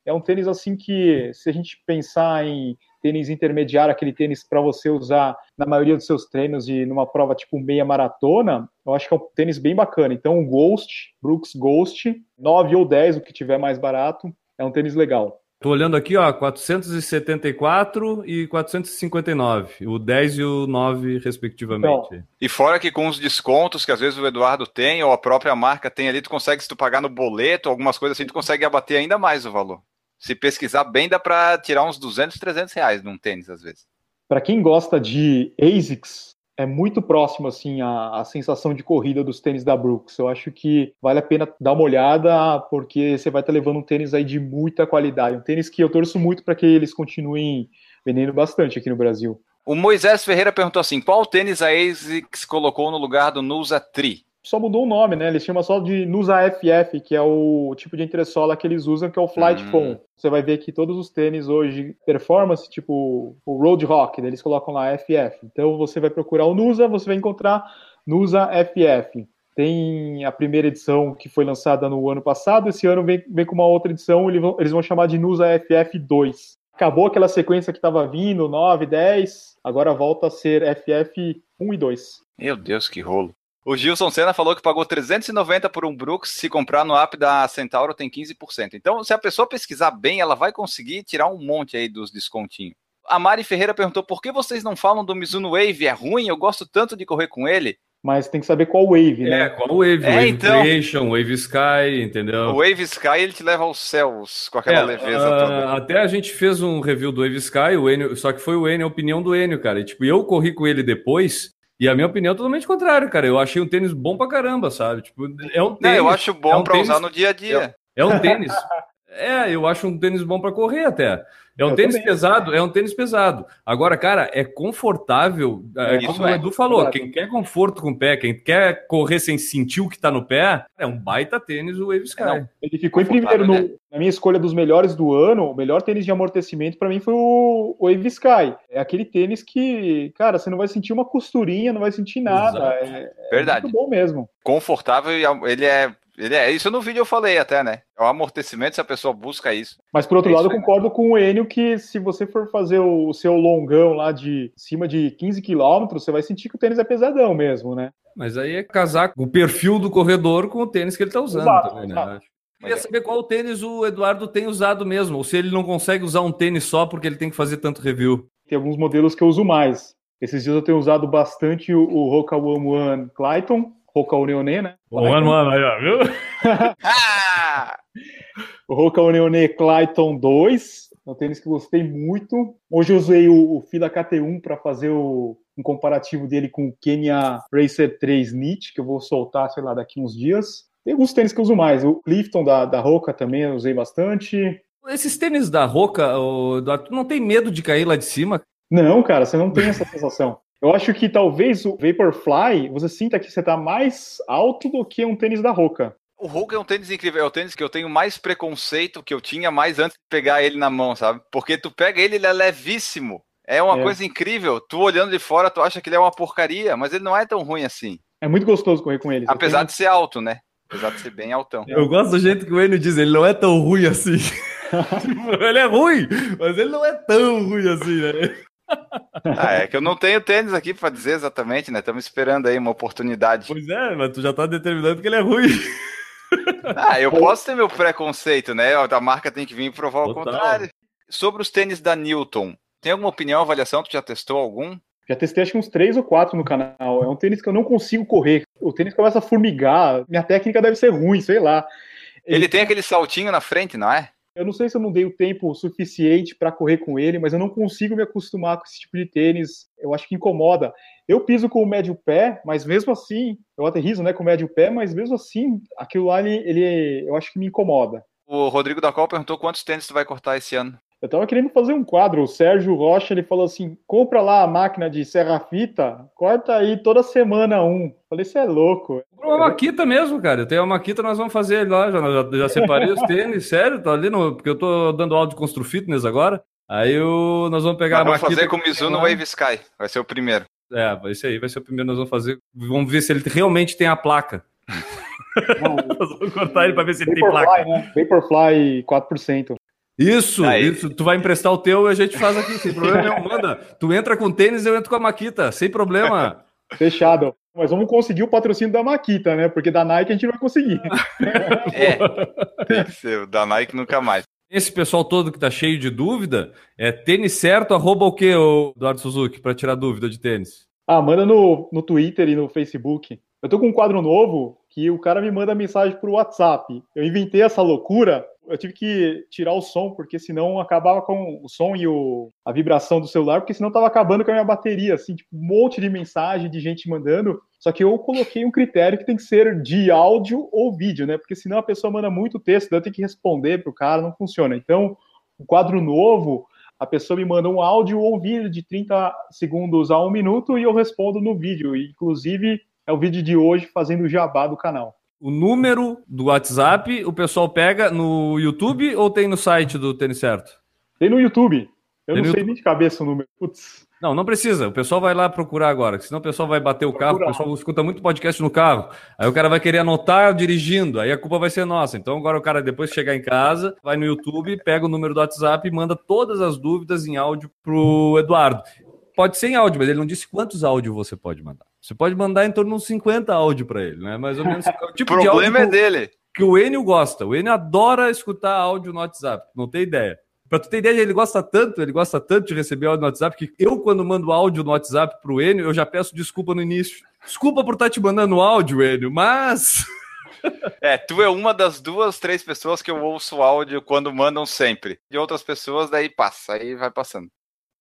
É um tênis assim que, se a gente pensar em tênis intermediário, aquele tênis para você usar na maioria dos seus treinos e numa prova tipo meia maratona, eu acho que é um tênis bem bacana. Então, o Ghost, Brooks Ghost, 9 ou 10, o que tiver mais barato, é um tênis legal. Tô olhando aqui, ó, 474 e 459, o 10 e o 9, respectivamente. Então, e fora que com os descontos que às vezes o Eduardo tem, ou a própria marca tem ali, tu consegue, se tu pagar no boleto, algumas coisas assim, tu consegue abater ainda mais o valor. Se pesquisar bem, dá para tirar uns 200, 300 reais num tênis, às vezes. Para quem gosta de ASICS, é muito próximo assim a, a, sensação de corrida dos tênis da Brooks. Eu acho que vale a pena dar uma olhada porque você vai estar levando um tênis aí de muita qualidade, um tênis que eu torço muito para que eles continuem vendendo bastante aqui no Brasil. O Moisés Ferreira perguntou assim: qual tênis a ASICS colocou no lugar do Nusa Tri? Só mudou o nome, né? Eles chamam só de Nusa FF, que é o tipo de entressola que eles usam, que é o Flight hum. Foam. Você vai ver que todos os tênis hoje, performance, tipo o Road Rock, eles colocam lá FF. Então você vai procurar o Nusa, você vai encontrar Nusa FF. Tem a primeira edição que foi lançada no ano passado, esse ano vem, vem com uma outra edição, eles vão, eles vão chamar de Nusa FF2. Acabou aquela sequência que estava vindo, 9, 10, agora volta a ser FF 1 e 2. Meu Deus, que rolo. O Gilson Senna falou que pagou 390 por um Brooks, se comprar no app da Centauro tem 15%. Então, se a pessoa pesquisar bem, ela vai conseguir tirar um monte aí dos descontinhos. A Mari Ferreira perguntou por que vocês não falam do Mizuno Wave? É ruim? Eu gosto tanto de correr com ele. Mas tem que saber qual Wave, né? É, qual Wave? É, Wave então... Creation, Wave Sky, entendeu? O Wave Sky ele te leva aos céus com aquela é, leveza uh, toda. Até a gente fez um review do Wave Sky, o Enio, só que foi o Enio, a opinião do Enio, cara. E, tipo, eu corri com ele depois e a minha opinião é totalmente contrária, cara. Eu achei um tênis bom pra caramba, sabe? Tipo, é um tênis. Não, eu acho bom é um pra tênis, usar no dia a dia. É, é um tênis. é, eu acho um tênis bom para correr até. É um eu tênis também. pesado, é um tênis pesado. Agora, cara, é confortável. É, é como o Edu falou, é. quem quer conforto com o pé, quem quer correr sem sentir o que tá no pé, é um baita tênis o Wave Sky. É, ele ficou em primeiro no, né? na minha escolha dos melhores do ano. O melhor tênis de amortecimento para mim foi o, Wave Sky. É aquele tênis que, cara, você não vai sentir uma costurinha, não vai sentir nada. É, Verdade. muito bom mesmo. Confortável e ele é ele é, isso no vídeo eu falei até, né? É o amortecimento se a pessoa busca isso. Mas por outro é lado, eu concordo com o Enio que se você for fazer o seu longão lá de cima de 15 quilômetros, você vai sentir que o tênis é pesadão mesmo, né? Mas aí é casar o perfil do corredor com o tênis que ele tá usando exato, também, né? Queria saber qual tênis o Eduardo tem usado mesmo, ou se ele não consegue usar um tênis só porque ele tem que fazer tanto review. Tem alguns modelos que eu uso mais. Esses dias eu tenho usado bastante o, o Roca One One Clayton, Roca Unione, né? One One, aí, ó, viu? o Roca Unione Clayton 2, é um tênis que gostei muito. Hoje eu usei o, o Fila KT1 para fazer o, um comparativo dele com o Kenya Racer 3 Knit, que eu vou soltar, sei lá, daqui uns dias. Tem alguns tênis que eu uso mais. O Clifton da, da Roca também eu usei bastante. Esses tênis da Roca, Eduardo, tu não tem medo de cair lá de cima? Não, cara, você não tem essa sensação. Eu acho que talvez o Vaporfly, você sinta que você está mais alto do que um tênis da Roca. O Hulk é um tênis incrível, é o tênis que eu tenho mais preconceito que eu tinha mais antes de pegar ele na mão, sabe? Porque tu pega ele, ele é levíssimo. É uma é. coisa incrível. Tu olhando de fora, tu acha que ele é uma porcaria, mas ele não é tão ruim assim. É muito gostoso correr com ele. Apesar tenho... de ser alto, né? Apesar de ser bem altão. Eu gosto do jeito que o Enio diz, ele não é tão ruim assim. ele é ruim, mas ele não é tão ruim assim, né? Ah, é que eu não tenho tênis aqui para dizer exatamente, né? Estamos esperando aí uma oportunidade. Pois é, mas tu já tá determinando que ele é ruim. Ah, eu posso ter meu preconceito, né? A marca tem que vir provar Total. o contrário. Sobre os tênis da Newton, tem alguma opinião, avaliação? Tu já testou algum? Já testei acho que uns três ou quatro no canal. É um tênis que eu não consigo correr. O tênis começa a formigar. Minha técnica deve ser ruim, sei lá. Ele, ele tem aquele saltinho na frente, não é? Eu não sei se eu não dei o tempo suficiente para correr com ele, mas eu não consigo me acostumar com esse tipo de tênis. Eu acho que incomoda. Eu piso com o médio pé, mas mesmo assim, eu aterrizo né, com o médio pé, mas mesmo assim, aquilo lá, ele, ele eu acho que me incomoda. O Rodrigo da Copa perguntou quantos tênis tu vai cortar esse ano. Eu tava querendo fazer um quadro. O Sérgio Rocha ele falou assim: compra lá a máquina de serra-fita, corta aí toda semana um. Falei, você é louco. Uma maquita mesmo, cara. Eu tenho uma maquita, nós vamos fazer lá. Já, já, já separei os tênis, sério, tá ali no. Porque eu tô dando aula de Constru Fitness agora. Aí eu, nós vamos pegar vamos a maquita. Vamos fazer com o Mizuno Wave Sky. Vai ser o primeiro. É, esse aí vai ser o primeiro nós vamos fazer. Vamos ver se ele realmente tem a placa. nós vamos cortar ele para ver se ele tem placa. Né? Vaporfly 4%. Isso, Aí. isso. Tu vai emprestar o teu e a gente faz aqui, sem problema nenhum. Manda. Tu entra com tênis, eu entro com a Maquita, sem problema. Fechado. Mas vamos conseguir o patrocínio da Maquita, né? Porque da Nike a gente não vai conseguir. É, tem que ser. Da Nike nunca mais. Esse pessoal todo que tá cheio de dúvida, é tênis certo, arroba o quê, Eduardo Suzuki, para tirar dúvida de tênis? Ah, manda no, no Twitter e no Facebook. Eu tô com um quadro novo que o cara me manda mensagem pro WhatsApp. Eu inventei essa loucura eu tive que tirar o som, porque senão acabava com o som e o, a vibração do celular, porque senão tava acabando com a minha bateria, assim, tipo, um monte de mensagem de gente mandando. Só que eu coloquei um critério que tem que ser de áudio ou vídeo, né? Porque senão a pessoa manda muito texto, daí eu tenho que responder pro cara, não funciona. Então, um quadro novo, a pessoa me manda um áudio ou um vídeo de 30 segundos a um minuto e eu respondo no vídeo. inclusive, é o vídeo de hoje fazendo o jabá do canal o número do WhatsApp o pessoal pega no YouTube ou tem no site do Tênis Certo? Tem no YouTube. Eu tem não sei YouTube. nem de cabeça o número. Putz. Não, não precisa. O pessoal vai lá procurar agora, senão o pessoal vai bater o carro. O pessoal escuta muito podcast no carro. Aí o cara vai querer anotar dirigindo. Aí a culpa vai ser nossa. Então agora o cara, depois de chegar em casa, vai no YouTube, pega o número do WhatsApp e manda todas as dúvidas em áudio pro Eduardo. Pode ser em áudio, mas ele não disse quantos áudios você pode mandar. Você pode mandar em torno de uns 50 áudios para ele, né? Mais ou menos. É o tipo problema é dele. Que o Enio gosta. O Enio adora escutar áudio no WhatsApp. Não tem ideia. Pra tu ter ideia, ele gosta tanto, ele gosta tanto de receber áudio no WhatsApp, que eu, quando mando áudio no WhatsApp pro Enio, eu já peço desculpa no início. Desculpa por estar tá te mandando áudio, Enio, mas. É, tu é uma das duas, três pessoas que eu ouço áudio quando mandam sempre. De outras pessoas, daí passa, aí vai passando.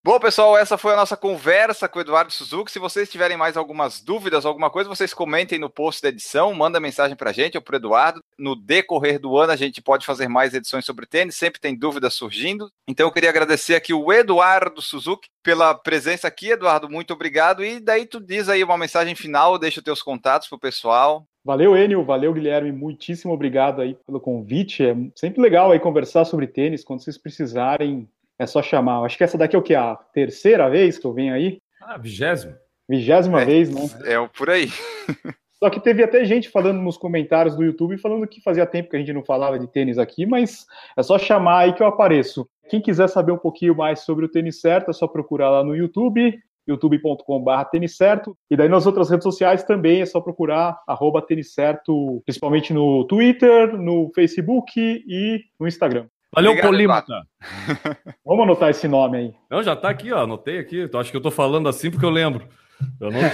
Bom, pessoal, essa foi a nossa conversa com o Eduardo Suzuki. Se vocês tiverem mais algumas dúvidas, alguma coisa, vocês comentem no post da edição, manda mensagem para a gente ou para Eduardo. No decorrer do ano, a gente pode fazer mais edições sobre tênis, sempre tem dúvidas surgindo. Então, eu queria agradecer aqui o Eduardo Suzuki pela presença aqui, Eduardo. Muito obrigado. E daí tu diz aí uma mensagem final, deixa os teus contatos para o pessoal. Valeu, Enio, valeu, Guilherme, muitíssimo obrigado aí pelo convite. É sempre legal aí conversar sobre tênis, quando vocês precisarem, é só chamar. Acho que essa daqui é o que? A terceira vez que eu venho aí? Ah, vigésima. Vigésima é, vez, né? É por aí. Só que teve até gente falando nos comentários do YouTube, falando que fazia tempo que a gente não falava de tênis aqui, mas é só chamar aí que eu apareço. Quem quiser saber um pouquinho mais sobre o tênis certo, é só procurar lá no YouTube, youtube.com.br tênis certo. E daí nas outras redes sociais também é só procurar arroba tênis certo, principalmente no Twitter, no Facebook e no Instagram. Valeu, Obrigado, Polímata. Vamos anotar esse nome aí. Não, já tá aqui, ó. Anotei aqui. Então, acho que eu tô falando assim porque eu lembro. Eu anotei.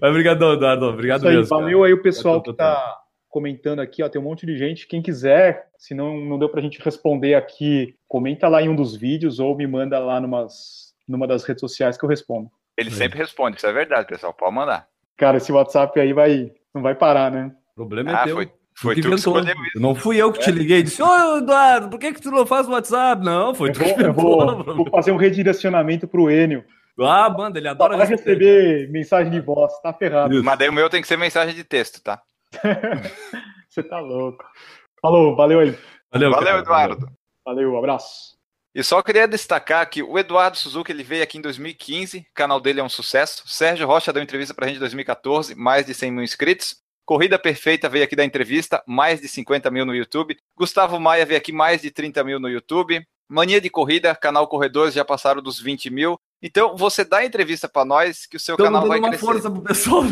Obrigado, Eduardo. Obrigado aí, mesmo. Valeu cara. aí o pessoal que tá comentando aqui, ó. Tem um monte de gente. Quem quiser, se não, não deu pra gente responder aqui, comenta lá em um dos vídeos ou me manda lá numas, numa das redes sociais que eu respondo. Ele é. sempre responde, isso é verdade, pessoal. Pode mandar. Cara, esse WhatsApp aí vai, não vai parar, né? O problema é ah, teu. Foi, foi tu, que inventou. Que não fui eu que te é. liguei e disse: Ô Eduardo, por que, que tu não faz o WhatsApp? Não, foi eu tu vou, que eu vou, vou fazer um redirecionamento pro Enio. Ah, manda, ele adora Vai receber mensagem de voz, tá ferrado. Mas daí o meu tem que ser mensagem de texto, tá? Você tá louco. Falou, valeu aí. Valeu, valeu cara, Eduardo. Valeu. valeu, abraço. E só queria destacar que o Eduardo Suzuki ele veio aqui em 2015, o canal dele é um sucesso. Sérgio Rocha deu entrevista pra gente em 2014, mais de 100 mil inscritos. Corrida Perfeita veio aqui da entrevista, mais de 50 mil no YouTube. Gustavo Maia veio aqui, mais de 30 mil no YouTube. Mania de Corrida, canal Corredores já passaram dos 20 mil. Então, você dá entrevista para nós que o seu Tamo canal vai uma crescer. força pro pessoal.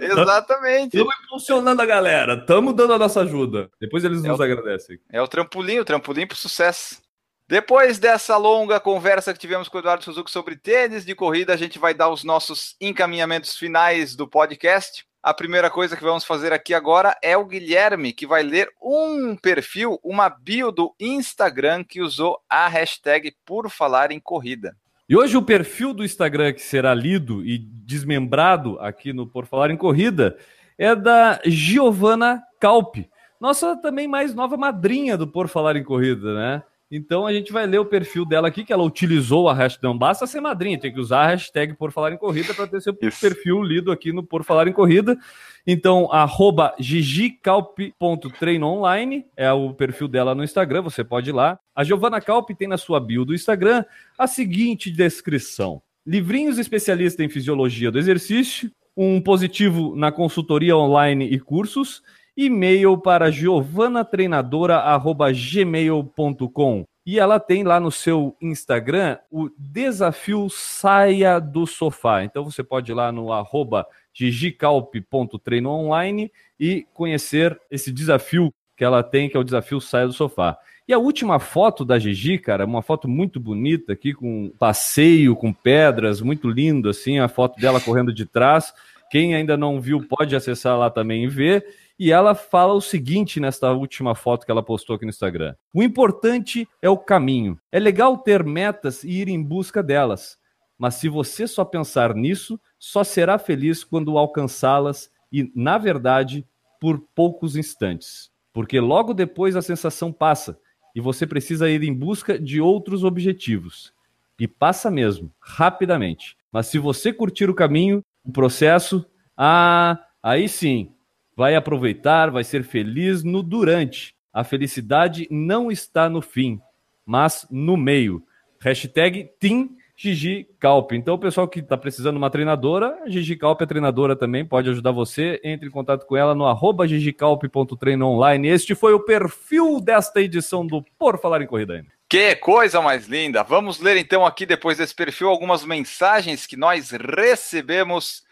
Exatamente. Estamos impulsionando a galera. Estamos dando a nossa ajuda. Depois eles é nos o... agradecem. É o trampolim, o trampolim pro sucesso. Depois dessa longa conversa que tivemos com o Eduardo Suzuki sobre tênis de corrida, a gente vai dar os nossos encaminhamentos finais do podcast. A primeira coisa que vamos fazer aqui agora é o Guilherme, que vai ler um perfil, uma bio do Instagram que usou a hashtag por falar em corrida. E hoje o perfil do Instagram que será lido e desmembrado aqui no Por Falar em Corrida é da Giovana Calpe, nossa também mais nova madrinha do Por Falar em Corrida, né? Então a gente vai ler o perfil dela aqui, que ela utilizou a hashtag. Não basta ser madrinha, tem que usar a hashtag Por Falar em Corrida para ter seu Isso. perfil lido aqui no Por Falar em Corrida. Então, arroba gigicalp.treinoonline é o perfil dela no Instagram, você pode ir lá. A Giovana Calp tem na sua bio do Instagram a seguinte descrição: livrinhos especialistas em fisiologia do exercício, um positivo na consultoria online e cursos e-mail para giovanatreinadora@gmail.com. E ela tem lá no seu Instagram o desafio Saia do Sofá. Então você pode ir lá no arroba gigicalp.treinoonline e conhecer esse desafio que ela tem, que é o desafio Saia do Sofá. E a última foto da Gigi, cara, uma foto muito bonita aqui, com passeio, com pedras, muito lindo, assim, a foto dela correndo de trás. Quem ainda não viu pode acessar lá também e ver. E ela fala o seguinte nesta última foto que ela postou aqui no Instagram: O importante é o caminho. É legal ter metas e ir em busca delas. Mas se você só pensar nisso, só será feliz quando alcançá-las e, na verdade, por poucos instantes. Porque logo depois a sensação passa e você precisa ir em busca de outros objetivos. E passa mesmo, rapidamente. Mas se você curtir o caminho, o processo, ah, aí sim, vai aproveitar, vai ser feliz no durante. A felicidade não está no fim, mas no meio. Hashtag Team Gigi Calp. Então, o pessoal que está precisando de uma treinadora, Gigi Calp é treinadora também, pode ajudar você. Entre em contato com ela no arroba gigicalp.treinoonline. Este foi o perfil desta edição do Por Falar em Corrida ainda. Que coisa mais linda! Vamos ler então aqui, depois desse perfil, algumas mensagens que nós recebemos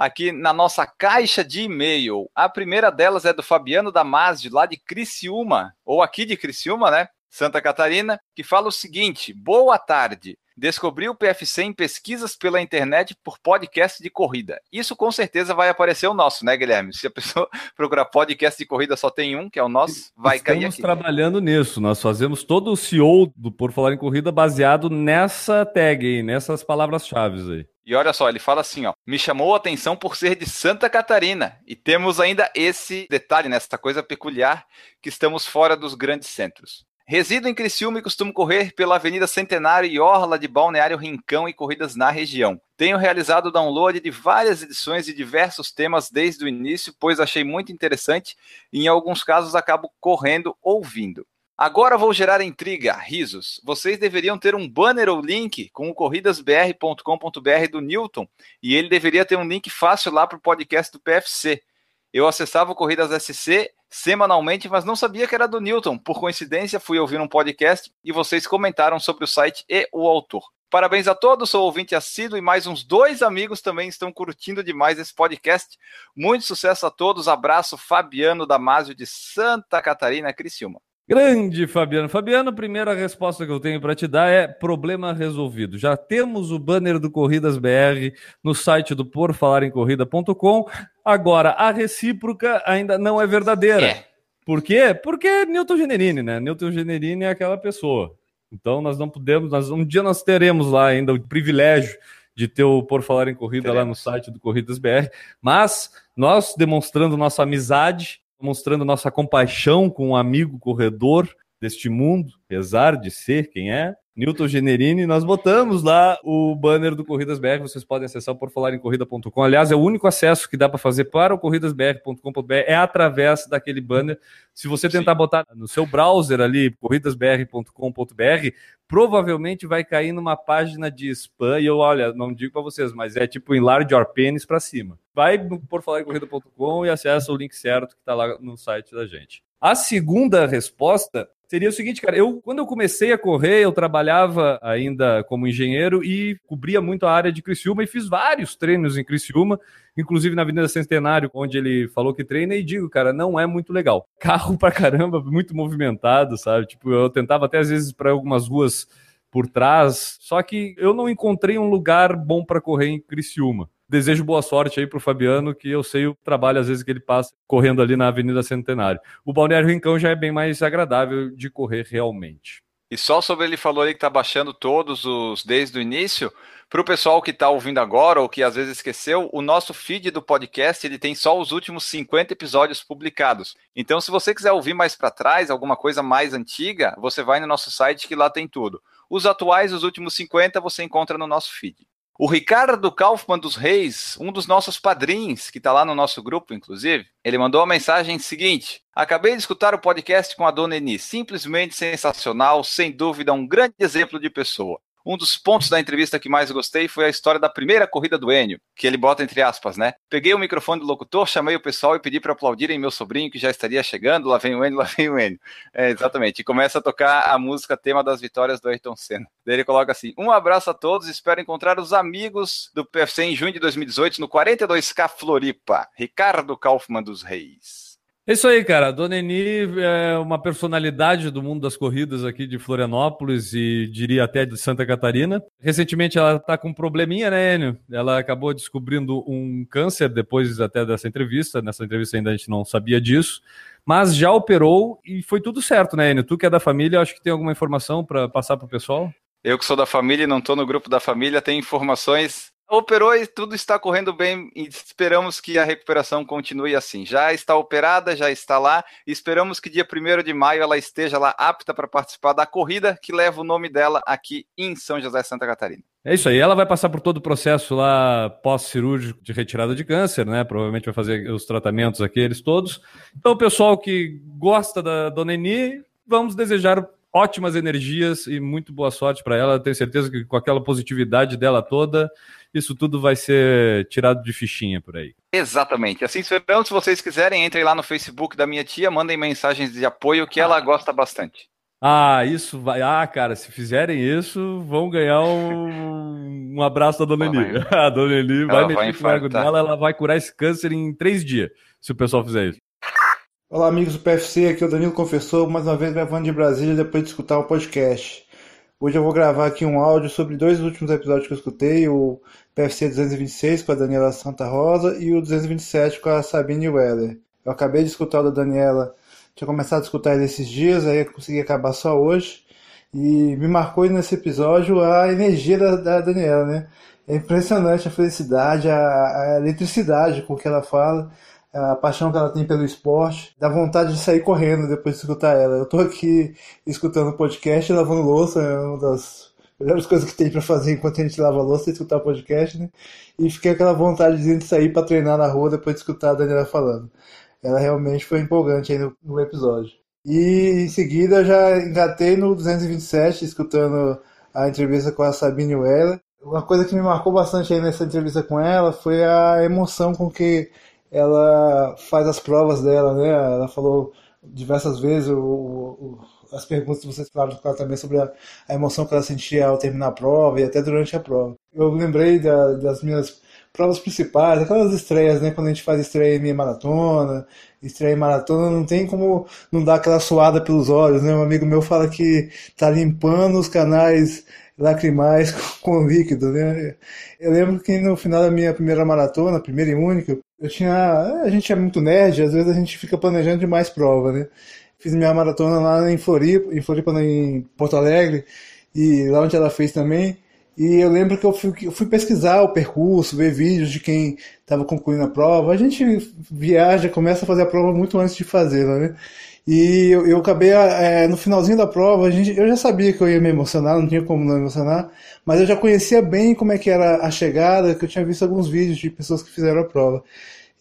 aqui na nossa caixa de e-mail. A primeira delas é do Fabiano Damasio, lá de Criciúma, ou aqui de Criciúma, né? Santa Catarina, que fala o seguinte: Boa tarde. Descobri o PFC em pesquisas pela internet por podcast de corrida. Isso com certeza vai aparecer o nosso, né, Guilherme? Se a pessoa procurar podcast de corrida, só tem um, que é o nosso, vai Estamos cair aqui. Estamos trabalhando nisso. Nós fazemos todo o CEO do Por Falar em Corrida baseado nessa tag aí, nessas palavras-chave aí. E olha só, ele fala assim, ó, me chamou a atenção por ser de Santa Catarina. E temos ainda esse detalhe, né, coisa peculiar, que estamos fora dos grandes centros. Resido em Criciúma e costumo correr pela Avenida Centenário e Orla de Balneário Rincão e corridas na região. Tenho realizado o download de várias edições de diversos temas desde o início, pois achei muito interessante e em alguns casos acabo correndo ouvindo. Agora vou gerar intriga, risos. Vocês deveriam ter um banner ou link com o corridasbr.com.br do Newton e ele deveria ter um link fácil lá para o podcast do PFC. Eu acessava o Corridas SC semanalmente, mas não sabia que era do Newton. Por coincidência, fui ouvir um podcast e vocês comentaram sobre o site e o autor. Parabéns a todos, sou ouvinte assíduo e mais uns dois amigos também estão curtindo demais esse podcast. Muito sucesso a todos. Abraço, Fabiano Damasio de Santa Catarina, Criciúma. Grande Fabiano. Fabiano, primeira resposta que eu tenho para te dar é problema resolvido. Já temos o banner do Corridas BR no site do porfalaremcorrida.com. Agora, a recíproca ainda não é verdadeira. É. Por quê? Porque é Newton Generini, né? Newton Generini é aquela pessoa. Então nós não podemos, nós, um dia nós teremos lá ainda o privilégio de ter o Por Falar em Corrida teremos. lá no site do Corridas BR, mas nós demonstrando nossa amizade mostrando nossa compaixão com um amigo corredor deste mundo, apesar de ser quem é, Newton Generini, nós botamos lá o banner do Corridas BR, vocês podem acessar por falar em corrida.com. Aliás, é o único acesso que dá para fazer para o corridasbr.com.br é através daquele banner. Se você tentar Sim. botar no seu browser ali corridasbr.com.br, provavelmente vai cair numa página de spam e eu, olha, não digo para vocês, mas é tipo enlarge your penis para cima. Vai por falar em corrida.com e acessa o link certo que está lá no site da gente. A segunda resposta seria o seguinte, cara, eu quando eu comecei a correr, eu trabalhava ainda como engenheiro e cobria muito a área de Criciúma e fiz vários treinos em Criciúma, inclusive na Avenida Centenário, onde ele falou que treina e digo, cara, não é muito legal. Carro pra caramba, muito movimentado, sabe? Tipo, eu tentava até às vezes para algumas ruas por trás, só que eu não encontrei um lugar bom para correr em Criciúma desejo boa sorte aí pro Fabiano, que eu sei o trabalho às vezes que ele passa correndo ali na Avenida Centenário. O Balneário Rincão já é bem mais agradável de correr realmente. E só sobre ele falou ali que tá baixando todos os desde o início. Para o pessoal que está ouvindo agora ou que às vezes esqueceu, o nosso feed do podcast ele tem só os últimos 50 episódios publicados. Então, se você quiser ouvir mais para trás, alguma coisa mais antiga, você vai no nosso site que lá tem tudo. Os atuais, os últimos 50, você encontra no nosso feed. O Ricardo Kaufmann dos Reis, um dos nossos padrinhos, que está lá no nosso grupo, inclusive, ele mandou a mensagem seguinte: Acabei de escutar o podcast com a dona Eni, simplesmente sensacional, sem dúvida, um grande exemplo de pessoa. Um dos pontos da entrevista que mais gostei foi a história da primeira corrida do Enio, que ele bota entre aspas, né? Peguei o microfone do locutor, chamei o pessoal e pedi para aplaudirem meu sobrinho que já estaria chegando. Lá vem o Enio, lá vem o Enio. É, exatamente. E começa a tocar a música tema das vitórias do Ayrton Senna. Daí ele coloca assim: Um abraço a todos, espero encontrar os amigos do PFC em junho de 2018 no 42K Floripa. Ricardo Kaufmann dos Reis. É isso aí, cara. Dona Eni é uma personalidade do mundo das corridas aqui de Florianópolis e diria até de Santa Catarina. Recentemente ela está com um probleminha, né, Enio? Ela acabou descobrindo um câncer depois até dessa entrevista. Nessa entrevista ainda a gente não sabia disso. Mas já operou e foi tudo certo, né, Enio? Tu que é da família, acho que tem alguma informação para passar para o pessoal? Eu que sou da família e não estou no grupo da família, tenho informações Operou e tudo está correndo bem e esperamos que a recuperação continue assim. Já está operada, já está lá e esperamos que dia 1 de maio ela esteja lá apta para participar da corrida que leva o nome dela aqui em São José, Santa Catarina. É isso aí, ela vai passar por todo o processo lá pós-cirúrgico de retirada de câncer, né? Provavelmente vai fazer os tratamentos aqueles todos. Então, o pessoal que gosta da Dona Eni, vamos desejar ótimas energias e muito boa sorte para ela. Tenho certeza que com aquela positividade dela toda, isso tudo vai ser tirado de fichinha por aí. Exatamente. Assim esperamos, se vocês quiserem, entrem lá no Facebook da minha tia, mandem mensagens de apoio que ela gosta bastante. Ah, isso vai. Ah, cara, se fizerem isso, vão ganhar um, um abraço da Dona Eli. A Dona Eli vai mexer com o dela, ela vai curar esse câncer em três dias, se o pessoal fizer isso. Olá, amigos do PFC, aqui é o Danilo Confessor, mais uma vez gravando de Brasília depois de escutar o um podcast. Hoje eu vou gravar aqui um áudio sobre dois últimos episódios que eu escutei, o PFC 226 com a Daniela Santa Rosa e o 227 com a Sabine Weller. Eu acabei de escutar o da Daniela, tinha começado a escutar ele esses dias, aí eu consegui acabar só hoje. E me marcou nesse episódio a energia da, da Daniela, né? É impressionante a felicidade, a, a eletricidade com que ela fala a paixão que ela tem pelo esporte, dá vontade de sair correndo depois de escutar ela. Eu tô aqui escutando podcast, lavando louça, é uma das melhores coisas que tem para fazer enquanto a gente lava louça é escutar podcast, né? E fiquei aquela vontade de sair para treinar na rua depois de escutar a Daniela falando. Ela realmente foi empolgante aí no, no episódio. E em seguida já engatei no 227, escutando a entrevista com a Sabine Weller. Uma coisa que me marcou bastante aí nessa entrevista com ela foi a emoção com que ela faz as provas dela, né? Ela falou diversas vezes o, o, as perguntas que vocês falaram também sobre a, a, emoção que ela sentia ao terminar a prova e até durante a prova. Eu lembrei da, das minhas provas principais, aquelas estreias, né? Quando a gente faz estreia em maratona, estreia em maratona, não tem como não dar aquela suada pelos olhos, né? Um amigo meu fala que tá limpando os canais lacrimais com líquido, né? Eu lembro que no final da minha primeira maratona, primeira e única, eu tinha. A gente é muito nerd, às vezes a gente fica planejando demais prova, né? Fiz minha maratona lá em Floripa, em Floripa, em Porto Alegre, e lá onde ela fez também. E eu lembro que eu fui, eu fui pesquisar o percurso, ver vídeos de quem estava concluindo a prova. A gente viaja, começa a fazer a prova muito antes de fazê-la, né? E eu, eu acabei, é, no finalzinho da prova, a gente, eu já sabia que eu ia me emocionar, não tinha como não emocionar, mas eu já conhecia bem como é que era a chegada, que eu tinha visto alguns vídeos de pessoas que fizeram a prova.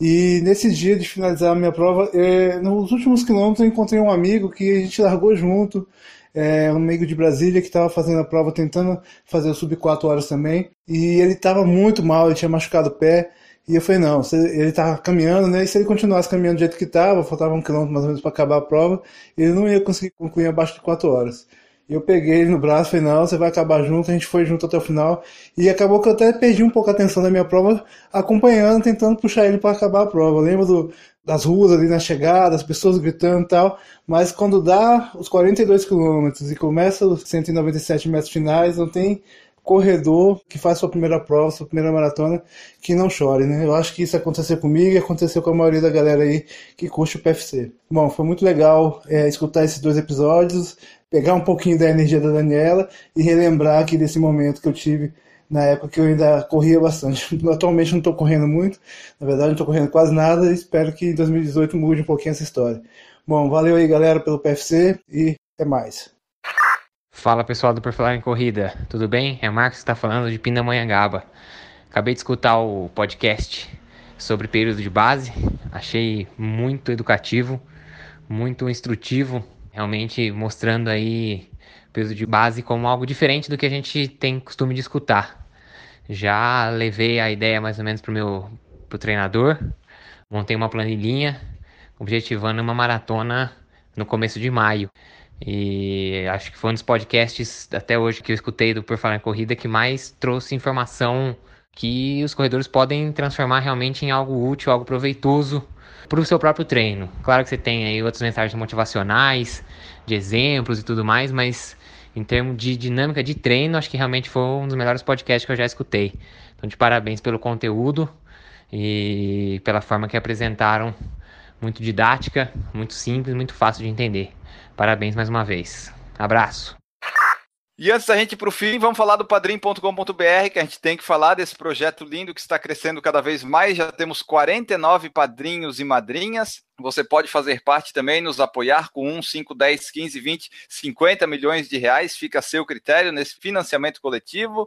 E nesse dia de finalizar a minha prova, é, nos últimos quilômetros eu encontrei um amigo que a gente largou junto, é, um amigo de Brasília que estava fazendo a prova, tentando fazer o sub 4 horas também, e ele estava muito mal, ele tinha machucado o pé, E eu falei, não, ele tava caminhando, né? E se ele continuasse caminhando do jeito que estava, faltava um quilômetro mais ou menos para acabar a prova, ele não ia conseguir concluir abaixo de quatro horas. E eu peguei ele no braço, falei, não, você vai acabar junto, a gente foi junto até o final. E acabou que eu até perdi um pouco a atenção da minha prova, acompanhando, tentando puxar ele para acabar a prova. Eu lembro do, das ruas ali na chegada, as pessoas gritando e tal, mas quando dá os 42 quilômetros e começa os 197 metros finais, não tem corredor que faz sua primeira prova, sua primeira maratona, que não chore, né? Eu acho que isso aconteceu comigo e aconteceu com a maioria da galera aí que curte o PFC. Bom, foi muito legal é, escutar esses dois episódios, pegar um pouquinho da energia da Daniela e relembrar aqui desse momento que eu tive na época que eu ainda corria bastante. Atualmente não estou correndo muito, na verdade não estou correndo quase nada e espero que em 2018 mude um pouquinho essa história. Bom, valeu aí galera pelo PFC e até mais. Fala pessoal do Por Falar em Corrida, tudo bem? É Marcos que está falando de Pindamonhangaba. Acabei de escutar o podcast sobre período de base, achei muito educativo, muito instrutivo, realmente mostrando aí período de base como algo diferente do que a gente tem costume de escutar. Já levei a ideia mais ou menos para o meu pro treinador, montei uma planilhinha objetivando uma maratona no começo de maio. E acho que foi um dos podcasts até hoje que eu escutei do Por Falar em Corrida que mais trouxe informação que os corredores podem transformar realmente em algo útil, algo proveitoso para o seu próprio treino. Claro que você tem aí outras mensagens motivacionais, de exemplos e tudo mais, mas em termos de dinâmica de treino, acho que realmente foi um dos melhores podcasts que eu já escutei. Então, de parabéns pelo conteúdo e pela forma que apresentaram, muito didática, muito simples, muito fácil de entender. Parabéns mais uma vez. Abraço. E antes da gente ir para o fim, vamos falar do padrim.com.br, que a gente tem que falar desse projeto lindo que está crescendo cada vez mais. Já temos 49 padrinhos e madrinhas. Você pode fazer parte também, nos apoiar com 1, 5, 10, 15, 20, 50 milhões de reais. Fica a seu critério nesse financiamento coletivo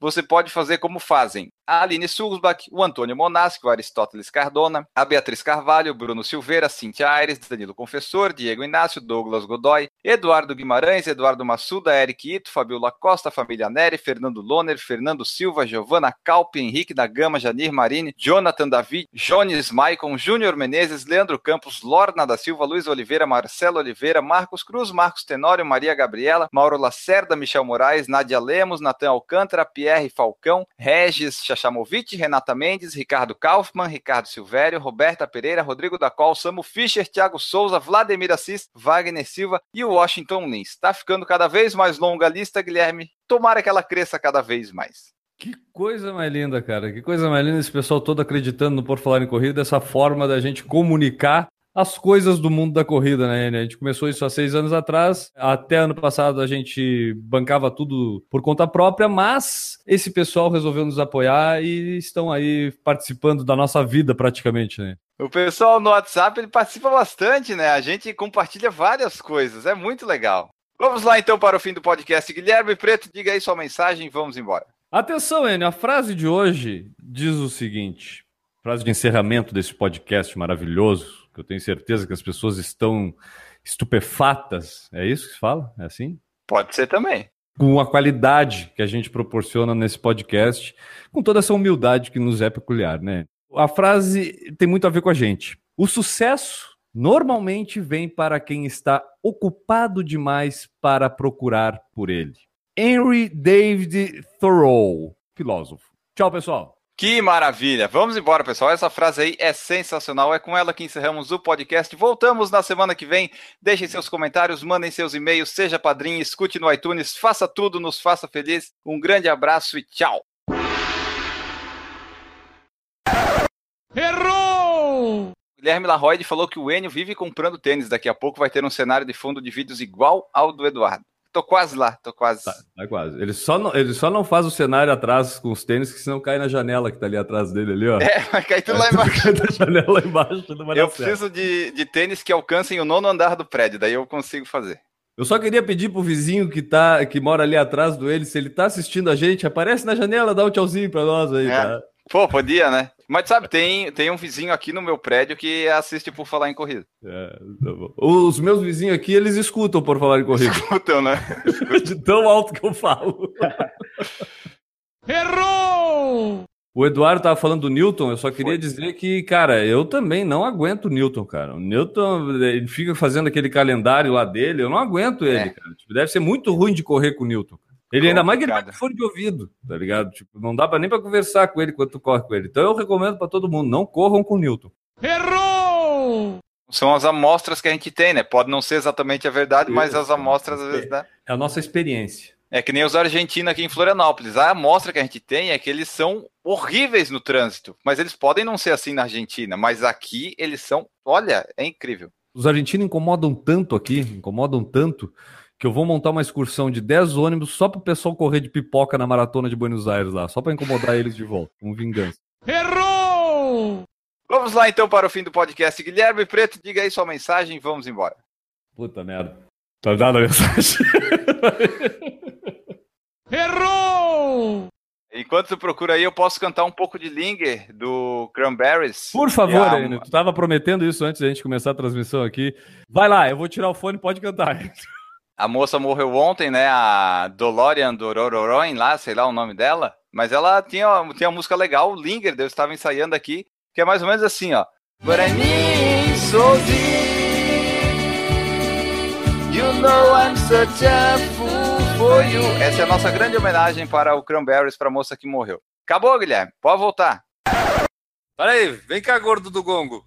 você pode fazer como fazem a Aline Sulzbach, o Antônio Monasco, o Aristóteles Cardona, a Beatriz Carvalho, Bruno Silveira, Cintia Aires, Danilo Confessor, Diego Inácio, Douglas Godoy, Eduardo Guimarães, Eduardo Massuda, Eric Ito, Fabiola Costa, Família Neri, Fernando Loner, Fernando Silva, Giovana Calpe, Henrique da Gama, Janir Marini, Jonathan David, Jones Maicon, Júnior Menezes, Leandro Campos, Lorna da Silva, Luiz Oliveira, Marcelo Oliveira, Marcos Cruz, Marcos Tenório, Maria Gabriela, Mauro Lacerda, Michel Moraes, Nadia Lemos, Natan Alcântara, Pierre Falcão, Regis Chachamovic, Renata Mendes, Ricardo Kaufmann, Ricardo Silvério, Roberta Pereira, Rodrigo da Col, Samu Fischer, Thiago Souza, Vladimir Assis, Wagner Silva e Washington Lins. Está ficando cada vez mais longa a lista, Guilherme. Tomara que ela cresça cada vez mais. Que coisa mais linda, cara. Que coisa mais linda esse pessoal todo acreditando no Por Falar em Corrida, essa forma da gente comunicar as coisas do mundo da corrida, né? A gente começou isso há seis anos atrás. Até ano passado a gente bancava tudo por conta própria, mas esse pessoal resolveu nos apoiar e estão aí participando da nossa vida praticamente, né? O pessoal no WhatsApp ele participa bastante, né? A gente compartilha várias coisas, é muito legal. Vamos lá então para o fim do podcast. Guilherme Preto, diga aí sua mensagem e vamos embora. Atenção, Enio, a frase de hoje diz o seguinte: frase de encerramento desse podcast maravilhoso que eu tenho certeza que as pessoas estão estupefatas. É isso que se fala? É assim? Pode ser também. Com a qualidade que a gente proporciona nesse podcast, com toda essa humildade que nos é peculiar, né? A frase tem muito a ver com a gente. O sucesso normalmente vem para quem está ocupado demais para procurar por ele. Henry David Thoreau, filósofo. Tchau, pessoal. Que maravilha! Vamos embora, pessoal. Essa frase aí é sensacional. É com ela que encerramos o podcast. Voltamos na semana que vem. Deixem seus comentários, mandem seus e-mails, seja padrinho, escute no iTunes, faça tudo, nos faça feliz. Um grande abraço e tchau! Errou! Guilherme Larroide falou que o Enio vive comprando tênis. Daqui a pouco vai ter um cenário de fundo de vídeos igual ao do Eduardo. Tô quase lá, tô quase. Tá, tá, quase. Ele só, não, ele só não faz o cenário atrás com os tênis, que senão cai na janela que tá ali atrás dele, ali, ó. É, vai cair tudo lá embaixo. Cai na janela lá embaixo. eu preciso de, de tênis que alcancem o nono andar do prédio, daí eu consigo fazer. Eu só queria pedir pro vizinho que, tá, que mora ali atrás do ele, se ele tá assistindo a gente, aparece na janela, dá um tchauzinho pra nós aí, é. tá? Pô, podia, né? Mas sabe, tem, tem um vizinho aqui no meu prédio que assiste por falar em corrida. É, tá Os meus vizinhos aqui, eles escutam por falar em corrida. Escutam, né? De tão alto que eu falo. Errou! O Eduardo tava falando do Newton, eu só queria Foi. dizer que, cara, eu também não aguento o Newton, cara. O Newton, ele fica fazendo aquele calendário lá dele, eu não aguento ele, é. cara. Tipo, deve ser muito ruim de correr com o Newton. Ele ainda mais que ele vai com fone de ouvido, tá ligado? Tipo, não dá pra, nem para conversar com ele quando tu corre com ele. Então eu recomendo para todo mundo, não corram com o Newton. Errou! São as amostras que a gente tem, né? Pode não ser exatamente a verdade, mas as amostras às vezes, né? É a nossa experiência. É que nem os argentinos aqui em Florianópolis. A amostra que a gente tem é que eles são horríveis no trânsito. Mas eles podem não ser assim na Argentina. Mas aqui eles são. Olha, é incrível. Os argentinos incomodam tanto aqui, incomodam tanto, que eu vou montar uma excursão de 10 ônibus só para o pessoal correr de pipoca na maratona de Buenos Aires lá, só para incomodar eles de volta, com vingança. Errou! Vamos lá então para o fim do podcast. Guilherme Preto, diga aí sua mensagem e vamos embora. Puta merda. Tá dando a mensagem. Errou! Enquanto tu procura aí, eu posso cantar um pouco de Linger do Cranberries. Por favor, a... Enio, tu tava prometendo isso antes da gente começar a transmissão aqui. Vai lá, eu vou tirar o fone, pode cantar. A moça morreu ontem, né? A Dolorian Dorororoin lá, sei lá o nome dela. Mas ela tinha, tinha uma música legal, o Linger, eu estava ensaiando aqui, que é mais ou menos assim, ó. But I mean so You know I'm such a fool for you. Essa é a nossa grande homenagem para o Cranberries, para a moça que morreu. Acabou, Guilherme. Pode voltar. Peraí, vem cá, gordo do gongo.